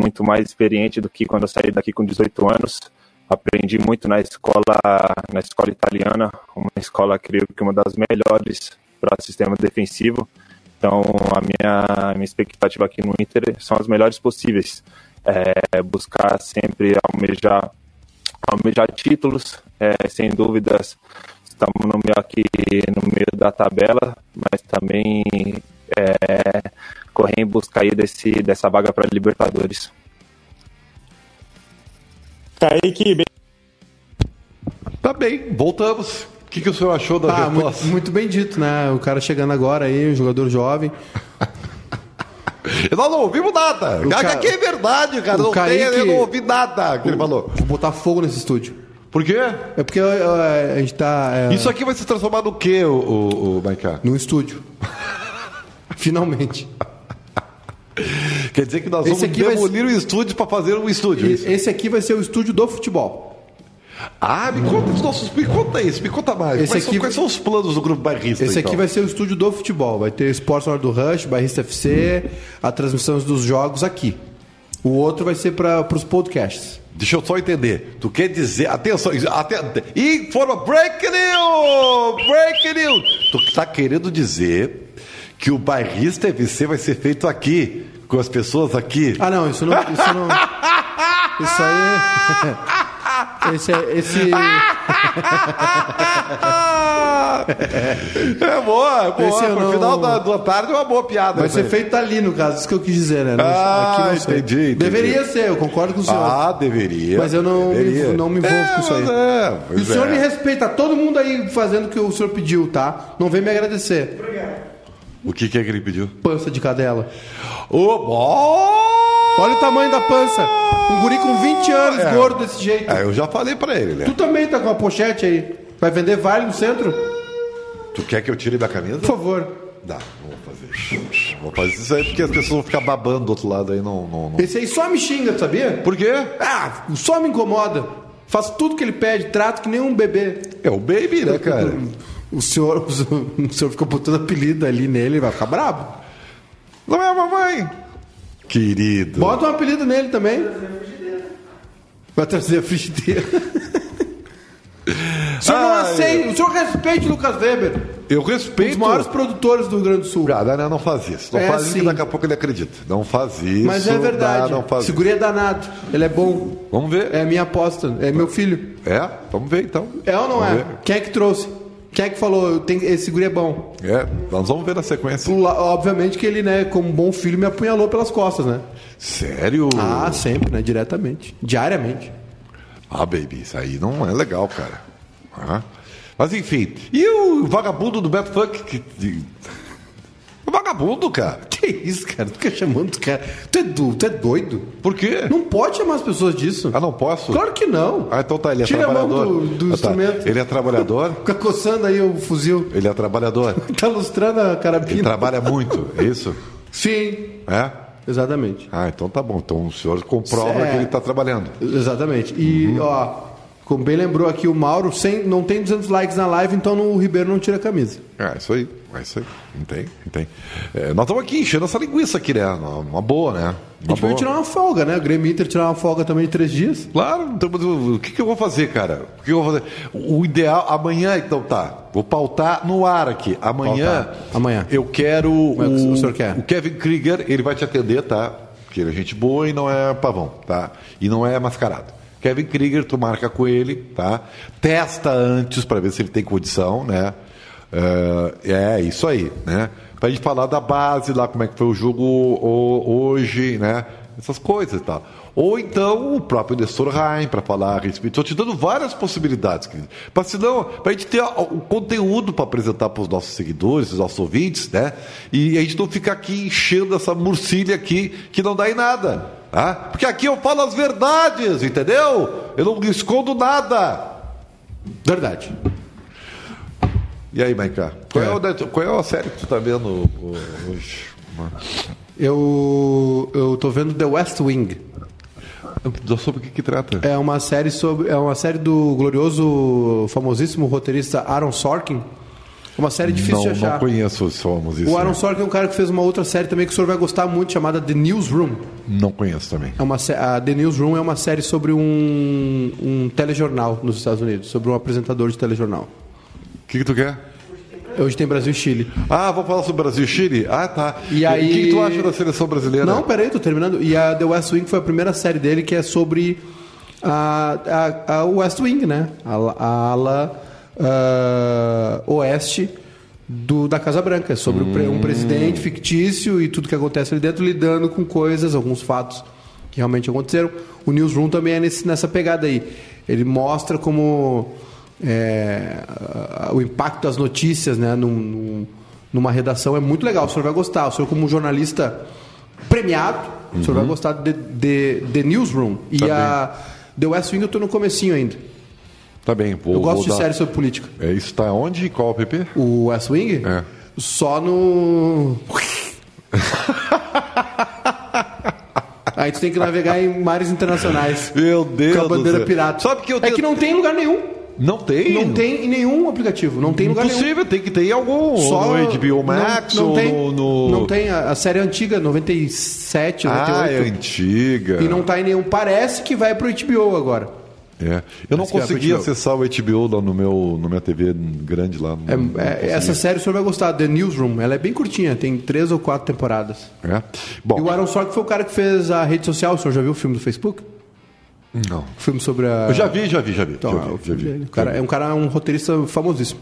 muito mais experiente do que quando eu saí daqui com 18 anos. Aprendi muito na escola, na escola italiana, uma escola creio que uma das melhores para sistema defensivo. Então, a minha, minha expectativa aqui no Inter são as melhores possíveis. É, buscar sempre almejar, almejar títulos, é, sem dúvidas. Estamos no meio aqui no meio da tabela, mas também é, correr em busca aí desse, dessa vaga para Libertadores. Kaique, bem- Tá bem, voltamos. O que, que o senhor achou da Ah, muito, muito bem dito, né? O cara chegando agora aí, um jogador jovem. Nós não ouvimos nada. O ca- que é verdade, cara. o Não tem, Kaique- eu não ouvi nada que ele falou. Vou botar fogo nesse estúdio. Por quê? É porque é, a gente tá é, Isso aqui vai se transformar no quê, o, o, o Maiká? num estúdio. Finalmente. Quer dizer que nós Esse vamos aqui demolir o estúdio para fazer um estúdio. Isso? Esse aqui vai ser o estúdio do futebol. Ah, me conta os nossos. Me conta isso, me conta mais. Esse quais, aqui- são, quais são os planos do grupo bairrista? Esse aqui então? vai ser o estúdio do futebol. Vai ter Esporte hora do Rush, Barrista FC, a transmissão dos jogos aqui. O outro vai ser para os podcasts. Deixa eu só entender. Tu quer dizer. Atenção, aten- informa. Break news! Break news! Tu tá querendo dizer que o bairrista FC vai ser feito aqui, com as pessoas aqui. Ah, não, isso não. Isso, não, isso aí. Esse é. Esse, é boa, é boa. Pro não- final da, da tarde é uma boa piada. vai ser feito ali, no caso, isso que eu quis dizer, né? Ah, aqui entendi, entendi. Deveria ser, eu concordo com o senhor. Ah, deveria. Mas eu não me- não me envolvo É, com isso aí. É, E o senhor é. me respeita, todo mundo aí fazendo o que o senhor pediu, tá? Não vem me agradecer. O que, que é que ele pediu? Pança de cadela. Ô, bom! Olha o tamanho da pança. Um guri com 20 anos, É. gordo desse jeito. Ah, eu já falei pra ele, né? Tu também tá com a pochete aí. Vai vender vale no centro? Tu quer que eu tire da camisa? Por favor. Dá, vou fazer. Vou fazer isso aí porque as pessoas vão ficar babando do outro lado aí, não. não, não. Esse aí só me xinga, sabia? Por quê? Ah, só me incomoda. Faço tudo que ele pede, trato que nem um bebê. É o baby, né, cara? O senhor, o senhor fica botando apelido ali nele, ele vai ficar brabo. Não é a mamãe? Querido. Bota um apelido nele também. Vai trazer a frigideira. O senhor não aceita, o senhor respeite o Lucas Weber, Eu um dos respeito. maiores produtores do Rio Grande do Sul. Ah, não, não faz isso. Não É faz isso que sim. daqui a pouco ele acredita. Não faz isso. Mas é verdade. Não, não faz Seguri é danado. Ele é bom. isso. Vamos ver. É a minha aposta. É meu filho. É? Vamos ver então. É ou não Vamos é? ver. Quem é que trouxe? Quem é que falou? Tem, esse guri é bom. É, nós vamos ver na sequência. La- Obviamente que ele, né, como bom filho, me apunhalou pelas costas, né? Sério? Ah, sempre, né? Diretamente. Diariamente. Ah, baby, isso aí não é legal, cara. Ah. Mas enfim. E o vagabundo do Beto Funk? Que... vagabundo, cara. Que isso, cara? Tu fica chamando os caras. Tu é, do, tu é doido? Por quê? Não pode chamar as pessoas disso. Ah, não posso? Claro que não. Ah, então tá, ele é Tira a mão trabalhador. do, do Ah, tá. instrumento. Ele é trabalhador? Fica coçando aí o fuzil. Ele é trabalhador. Tá lustrando a Ele carabina. trabalha muito, é isso? Sim. É? Exatamente. Ah, então tá bom. Então o senhor comprova É. que ele tá trabalhando. Exatamente. E, Uhum. ó, como bem lembrou aqui o Mauro, sem, não tem 200 likes na live, então o Ribeiro não tira a camisa. É, isso aí. É isso aí. Não tem, não tem. É, nós estamos aqui enchendo essa linguiça aqui, né? Uma, boa, né? A Uma gente vai boa. tirar uma folga, né? O Grêmio Inter tirar uma folga também de três dias. Claro, então, o que, que eu vou fazer, cara? O que eu vou fazer? O ideal, amanhã, então tá. Vou pautar no ar aqui. Amanhã. Pautar. Amanhã. Eu quero. Como é que o, o senhor quer? o Kevin Krieger, ele vai te atender, tá? Porque ele é gente boa e não é pavão, tá? E não é mascarado. Kevin Krieger, tu marca com ele, tá? Testa antes para ver se ele tem condição, né? É, é isso aí, né? Pra gente falar da base lá, como é que foi o jogo hoje, né? Essas coisas e tal. Ou então o próprio Nestor Rain para falar a respeito. Estou te dando várias possibilidades, querido. Para para a gente ter o conteúdo para apresentar para os nossos seguidores, os nossos ouvintes, né? E a gente não ficar aqui enchendo essa murcilha aqui que não dá em nada. Ah, porque aqui eu falo as verdades, entendeu? Eu não escondo nada. Verdade. E aí, Maiká? Qual é, É. o qual é a série que tu tá vendo hoje? Eu, eu tô vendo The West Wing. Sobre o que, que trata? É uma série sobre. É uma série do glorioso, famosíssimo roteirista Aaron Sorkin. Uma série difícil não, de achar. não conheço somos isso. O Aaron? Sorkin é um cara que fez uma outra série também que o senhor vai gostar muito, chamada The Newsroom. Não conheço também. É uma, a The Newsroom é uma série sobre um, um telejornal nos Estados Unidos, sobre um apresentador de telejornal. O que, que tu quer? Hoje tem Brasil e Chile. Ah, vou falar sobre Brasil e Chile? Ah, tá. E aí- O que, que tu acha da seleção brasileira? Não, peraí, tô terminando. E a The West Wing foi a primeira série dele que é sobre a, a, a West Wing, né? A, a ala ah, oeste do, da Casa Branca. Sobre pre- um presidente fictício e tudo que acontece ali dentro, lidando com coisas, alguns fatos que realmente aconteceram. O Newsroom também é nesse, nessa pegada aí. Ele mostra como é, o impacto das notícias né, num- num- numa redação é muito legal. O senhor vai gostar. O senhor, como jornalista premiado, o senhor vai gostar de, de, de Newsroom. E Tá a The West Wing eu estou no comecinho ainda. Tá bem, vou Eu gosto vou de dar- séries sobre política. É, isso tá onde? Qual app? O West Wing? É. Só no. Aí tu tem que navegar em mares internacionais. Meu Deus Com a bandeira pirata. Sabe que eu É que não tem em lugar nenhum. Não tem? Não tem em nenhum aplicativo. Não tem em lugar nenhum. Impossível, tem que ter em algum. Só no HBO Max não, não tem, no, no- Não tem. A, a série é antiga, 97, 98. Ah, é antiga. E não tá em nenhum. Parece que vai pro HBO agora. É. Eu não consegui acessar o HBO lá no meu, no minha TV grande lá. É- não- não é- essa série o senhor vai gostar, The Newsroom. Ela é bem curtinha, tem três ou quatro temporadas. É? Bom, E o Aaron Sorkin foi o cara que fez a rede social. O senhor já viu o filme do Facebook? não. O filme sobre a. Eu já vi, já vi, já vi. Então, já é vi, já vi. cara, é um cara, um roteirista famosíssimo.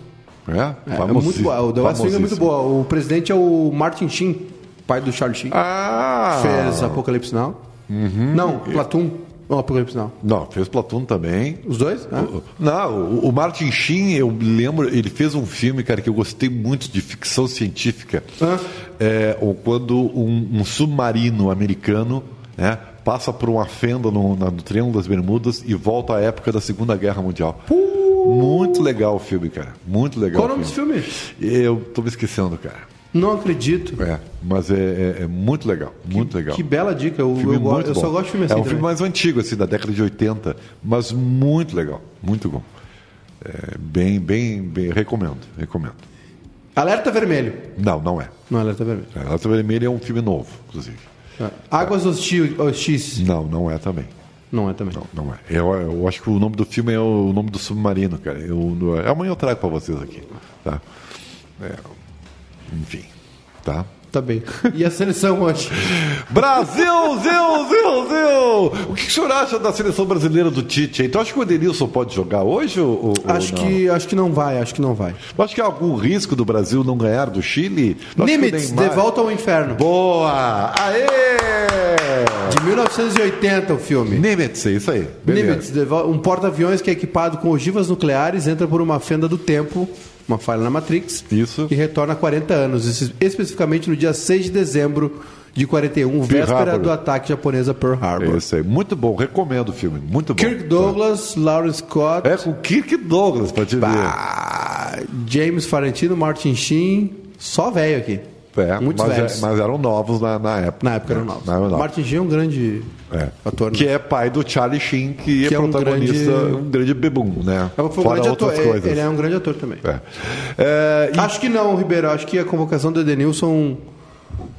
É? É, é muito boa. O The West Wing é muito boa. O presidente é o Martin Sheen, pai do Charlie Sheen. Ah! Fez Apocalipse Now. Não, Platum. Não, Apocalipse Now. Não, fez Platoon também. Os dois? Ah. Não, o, o Martin Sheen, eu me lembro, ele fez um filme, cara, que eu gostei muito de ficção científica. Ah. É, o- quando um, um submarino americano né, passa por uma fenda no, na- no Triângulo das Bermudas e volta à época da Segunda Guerra Mundial. Muito legal o filme, cara. Muito legal. Qual o nome desse filme? Eu tô me esquecendo, cara. Não acredito. É, mas é, é- é muito legal, muito legal. Que bela dica. Eu, eu, go- muito eu só gosto de filme assim É um também. filme mais antigo, assim, da década de 80, mas muito legal, muito bom. É, bem, bem, bem, recomendo, recomendo. Alerta Vermelho. Não, não é. Não, Alerta Vermelho. É, Alerta Vermelha é um filme novo, inclusive. Ah. Águas Hostis. Hostis. Não, não é também. Não é também. Não, não é. Eu, eu acho que o nome do filme é o nome do submarino, cara. Eu, amanhã eu trago pra vocês aqui, tá? É, enfim, tá? Tá bem. E a seleção hoje? Brasil, Zil, Zil, Zil! O que, que o senhor acha da seleção brasileira do Tite? Então, acho que o Edenilson pode jogar hoje ou, ou Acho não? que, acho que não vai, acho que não vai. Acho que há algum risco do Brasil não ganhar do Chile? Nimitz, Neymar- De Volta ao Inferno. Boa! Aê! De 1980 o filme. Nimitz, é isso aí. Beleza. Nimitz, um porta-aviões que é equipado com ogivas nucleares entra por uma fenda do tempo, uma falha na Matrix, Isso. e retorna há 40 anos, es- especificamente no dia 6 de dezembro de 41, véspera Harbor. do ataque japonês a Pearl É Harbor. isso aí. Muito bom, recomendo o filme. Muito bom. Kirk Douglas, Lawrence Scott, É com Kirk Douglas, pra te ver. James Farentino, Martin Sheen, só velho aqui. É, Muitos mas, velhos. é- mas eram novos na, na época. Na época eram novos. Na- novos. Martin Sheen é um grande É. ator. né? Que é pai do Charlie Sheen, que, Que é é um protagonista, grande- um grande bebum, né? Foi um Fora outras ator. coisas. Ele é um grande ator também. É. É, e- Acho que não, Ribeiro. Acho que a convocação do Edenilson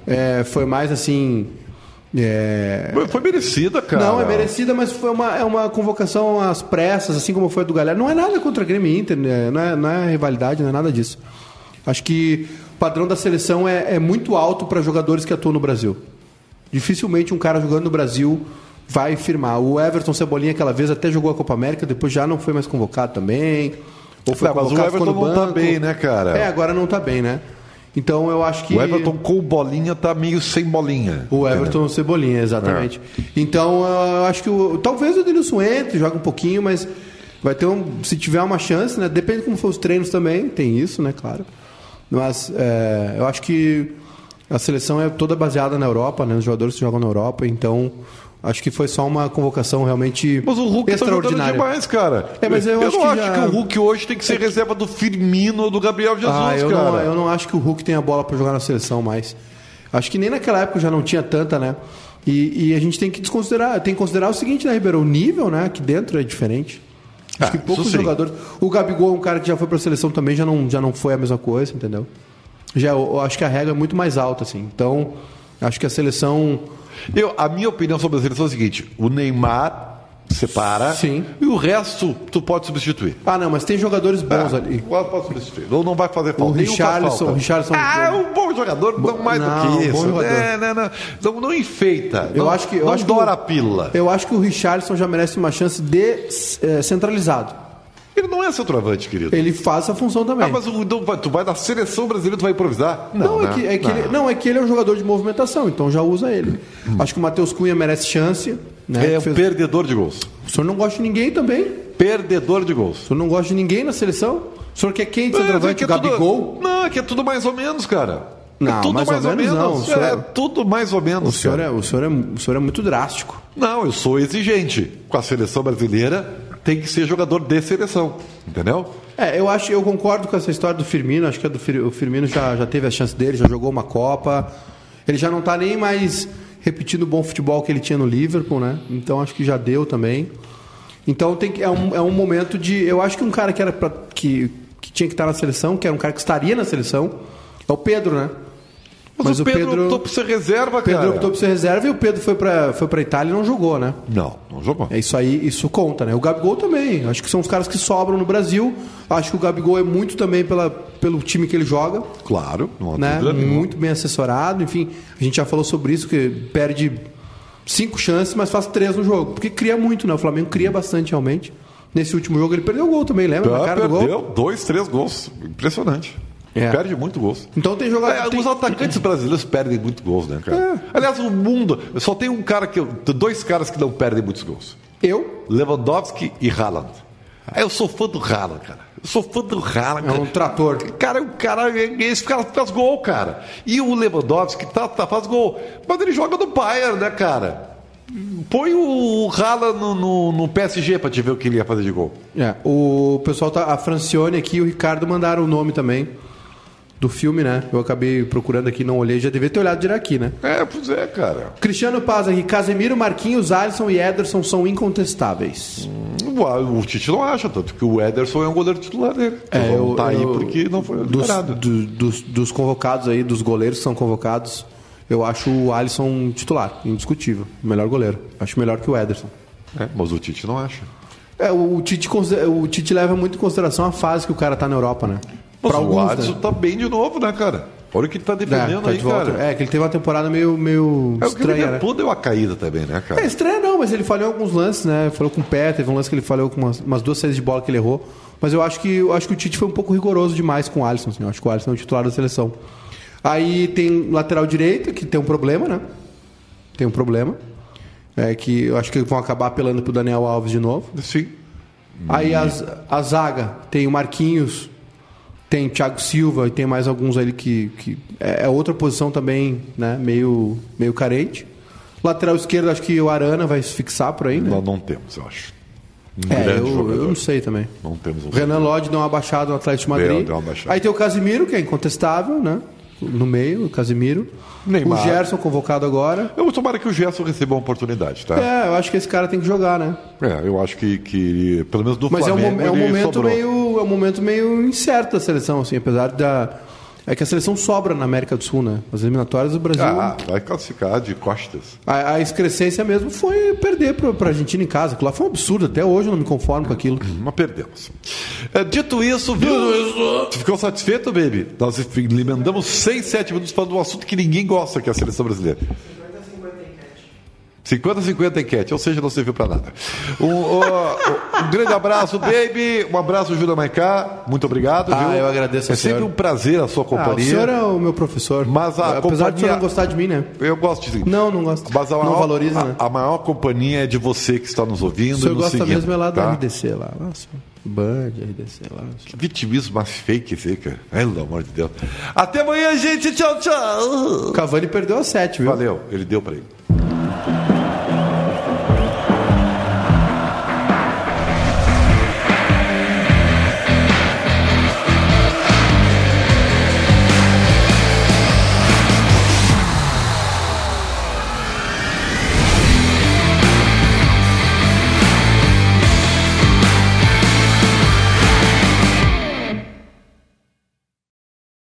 é, foi mais assim. é, Foi merecida, cara. Não, é merecida, mas foi uma, é uma convocação às pressas, assim como foi a do Galera. Não é nada contra Grêmio e Inter, né? não, é, não é rivalidade, não é nada disso. Acho que o padrão da seleção é, é muito alto para jogadores que atuam no Brasil. Dificilmente um cara jogando no Brasil vai firmar. O Everton Cebolinha, aquela vez, até jogou a Copa América, depois já não foi mais convocado também. Ou foi mas o convocado, ficou Everton não tá banco. bem, né, cara? É, agora não tá bem, né? Então eu acho que. O Everton com bolinha tá meio sem bolinha. O Everton Cebolinha, exatamente. Então, eu acho que o, talvez o Denilson entre, joga um pouquinho, mas vai ter um, se tiver uma chance, né? Depende de como for os treinos também, tem isso, né? Claro. Mas é, eu acho que a seleção é toda baseada na Europa, né? Os jogadores que jogam na Europa, então Acho que foi só uma convocação realmente Mas o Hulk tá extraordinária. demais, cara. É, mas eu acho não que acho já- que o Hulk hoje tem que ser reserva do Firmino ou do Gabriel Jesus, Ah, eu cara. não, eu não acho que o Hulk tenha bola para jogar na seleção mais. Acho que nem naquela época já não tinha tanta, né? E, e a gente tem que desconsiderar, tem que considerar o seguinte, né, Ribeiro? O nível, né, aqui dentro é diferente. Acho Ah, que poucos jogadores. O Gabigol é um cara que já foi para a seleção também, já não, já não foi a mesma coisa, entendeu? Já, eu, eu acho que a regra é muito mais alta, assim. Então, acho que a seleção. Eu, a minha opinião sobre a seleção é a seguinte: o Neymar separa Sim. e o resto tu pode substituir. Ah, não, mas tem jogadores bons ali. Pode, pode substituir. Não, não vai fazer falta. O Richarlison- o Richarlison- Ah, é um bom jogador, não mais Não, do que isso. jogador. É, não, não, não, não enfeita. Eu não, acho que. Eu não acho que o- a pílula. Eu acho que o Richardson já merece uma chance de eh, centralizado. Ele não é centroavante, querido. Ele faz essa função também. Ah, mas o- não tu vai na seleção brasileira, tu vai improvisar? Não, é, né? que, é que Ele, não, é que ele é um jogador de movimentação, então já usa ele. Acho que o Matheus Cunha merece chance. Né? É um Fez- perdedor de gols. O senhor não gosta de ninguém também? Perdedor de gols. O senhor não gosta de ninguém na seleção? O senhor quer quem de centroavante? É, O que é tudo- Gabigol? Não, é que é tudo mais ou menos, cara. Não, é tudo mais ou menos não, o senhor É é- tudo mais ou menos. O senhor, é, o, senhor é, o senhor é muito drástico. Não, eu sou exigente. Com a seleção brasileira, tem que ser jogador de seleção. Entendeu? É, eu acho, eu concordo com essa história do Firmino. Acho que do o Firmino já, já teve a chance dele, já jogou uma Copa. Ele já não está nem mais repetindo o bom futebol que ele tinha no Liverpool, né? Então acho que já deu também. Então tem que, é, um, é um momento de. Eu acho que um cara que era pra, que, que tinha que estar na seleção, que era um cara que estaria na seleção, é o Pedro, né? Mas, o Pedro, optou por ser reserva, o Pedro cara. optou por ser reserva e o Pedro foi para foi pra Itália e não jogou, né? Não, não jogou. É isso aí, isso conta, né? O Gabigol também. Acho que são os caras que sobram no Brasil. Acho que o Gabigol é muito também pela, pelo time que ele joga, Claro, não há né? dúvida nenhuma. Muito bem assessorado. Enfim, a gente já falou sobre isso, que perde cinco chances, mas faz três no jogo. Porque cria muito, né? O Flamengo cria bastante realmente. Nesse último jogo ele perdeu o gol também, lembra? Na Ah, do perdeu gol. dois, três gols. Impressionante. É. Perde muito gols. Então tem jogador. É, tem- Os atacantes brasileiros perdem muito gols, né, cara? Aliás, o mundo só tem um cara que. Dois caras que não perdem muitos gols: Eu? Lewandowski e Haaland. Eu sou fã do Haaland, cara. Eu sou fã do Haaland. É um trator. Cara, o cara, esse cara faz gol, cara. E o Lewandowski tá, tá, faz gol. Mas ele joga no Bayern, né, cara? Põe o Haaland no, no, no PSG pra te ver o que ele ia fazer de gol. É, o pessoal tá. A Francione aqui e o Ricardo mandaram o nome também do filme, né? Eu acabei procurando aqui, não olhei, já devia ter olhado direto aqui, né? É, pois é, cara. Cristiano Paz aqui, Casemiro, Marquinhos, Alisson e Ederson são incontestáveis. O, o Tite não acha, tanto que o Ederson é um goleiro titular dele. É, não eu- tá aí eu- porque não foi Dos, do- dos, dos convocados aí, dos goleiros que são convocados, eu acho o Alisson titular, indiscutível. Melhor goleiro. Acho melhor que o Ederson. É, mas o Tite não acha. É, o, Tite, o Tite leva muito em consideração a fase que o cara tá na Europa, né? Mas o alguns, Alisson né? tá bem de novo, né, cara? Olha o que ele tá É, defendendo tá aí, volta. cara. É, que ele teve uma temporada meio, meio É o que o estranha, né? Deu uma caída também, né, cara? É estranho não, mas ele falhou alguns lances, né? Falou com o pé, teve um lance que ele falhou com umas, umas duas saídas de bola que ele errou. Mas eu acho que eu acho que o Tite foi um pouco rigoroso demais com o Alisson. Assim. Eu acho que o Alisson é o titular da seleção. Aí tem lateral direito, que tem um problema, né? Tem um problema. É que eu acho que vão acabar apelando pro Daniel Alves de novo. Sim. Aí as, a zaga tem o Marquinhos, tem Thiago Silva e tem mais alguns ali que, que é é outra posição também, né? Meio, meio carente. Lateral esquerdo, acho que o Arana vai se fixar por aí, né? Nós não temos, eu acho. Um É, eu, eu não sei também. Não temos um Renan Lodge deu uma baixada no Atlético de Madrid. Aí tem o Casimiro, que é incontestável, né? No meio, o Casimiro. Neymar. O Gerson convocado agora. Eu tomara que o Gerson receba uma oportunidade, tá? É, eu acho que esse cara tem que jogar, né? É, eu acho que, que pelo menos do Mas é um, Flamengo, mo- é um ele momento sobrou. meio é um momento meio incerto da seleção, assim, apesar da é que a seleção sobra na América do Sul, né? As eliminatórias do Brasil. Ah, vai classificar de costas. A, a excrescência mesmo foi perder pra, pra Argentina em casa. Aquilo lá foi um absurdo. Até hoje eu não me conformo com aquilo. Mas perdemos. É, dito isso, viu? Tu ficou satisfeito, baby? Nós emendamos 6, 7 minutos falando de um assunto que ninguém gosta, que é a seleção brasileira. 50-50 enquete, ou seja, não serviu pra nada. Um, ó, um grande abraço, baby. Um abraço, Júlia Maicá. Muito obrigado. Ah, viu? eu agradeço É sempre senhor. um prazer a sua Ah, o companhia. senhor é o meu professor. Mas a Apesar companhia- de o senhor não gostar de mim, né? Eu gosto de Não, não gosto. Mas a não maior, valoriza, a, né? a maior companhia é de você que está nos ouvindo. O senhor gosta seguindo, mesmo é lá da tá? RDC lá. Nossa, Band, RDC lá. Que vitimismo mais fake esse, cara. Pelo amor de Deus. Até amanhã, gente. Tchau, tchau. O Cavani perdeu a 7, viu? Valeu, ele deu pra ele.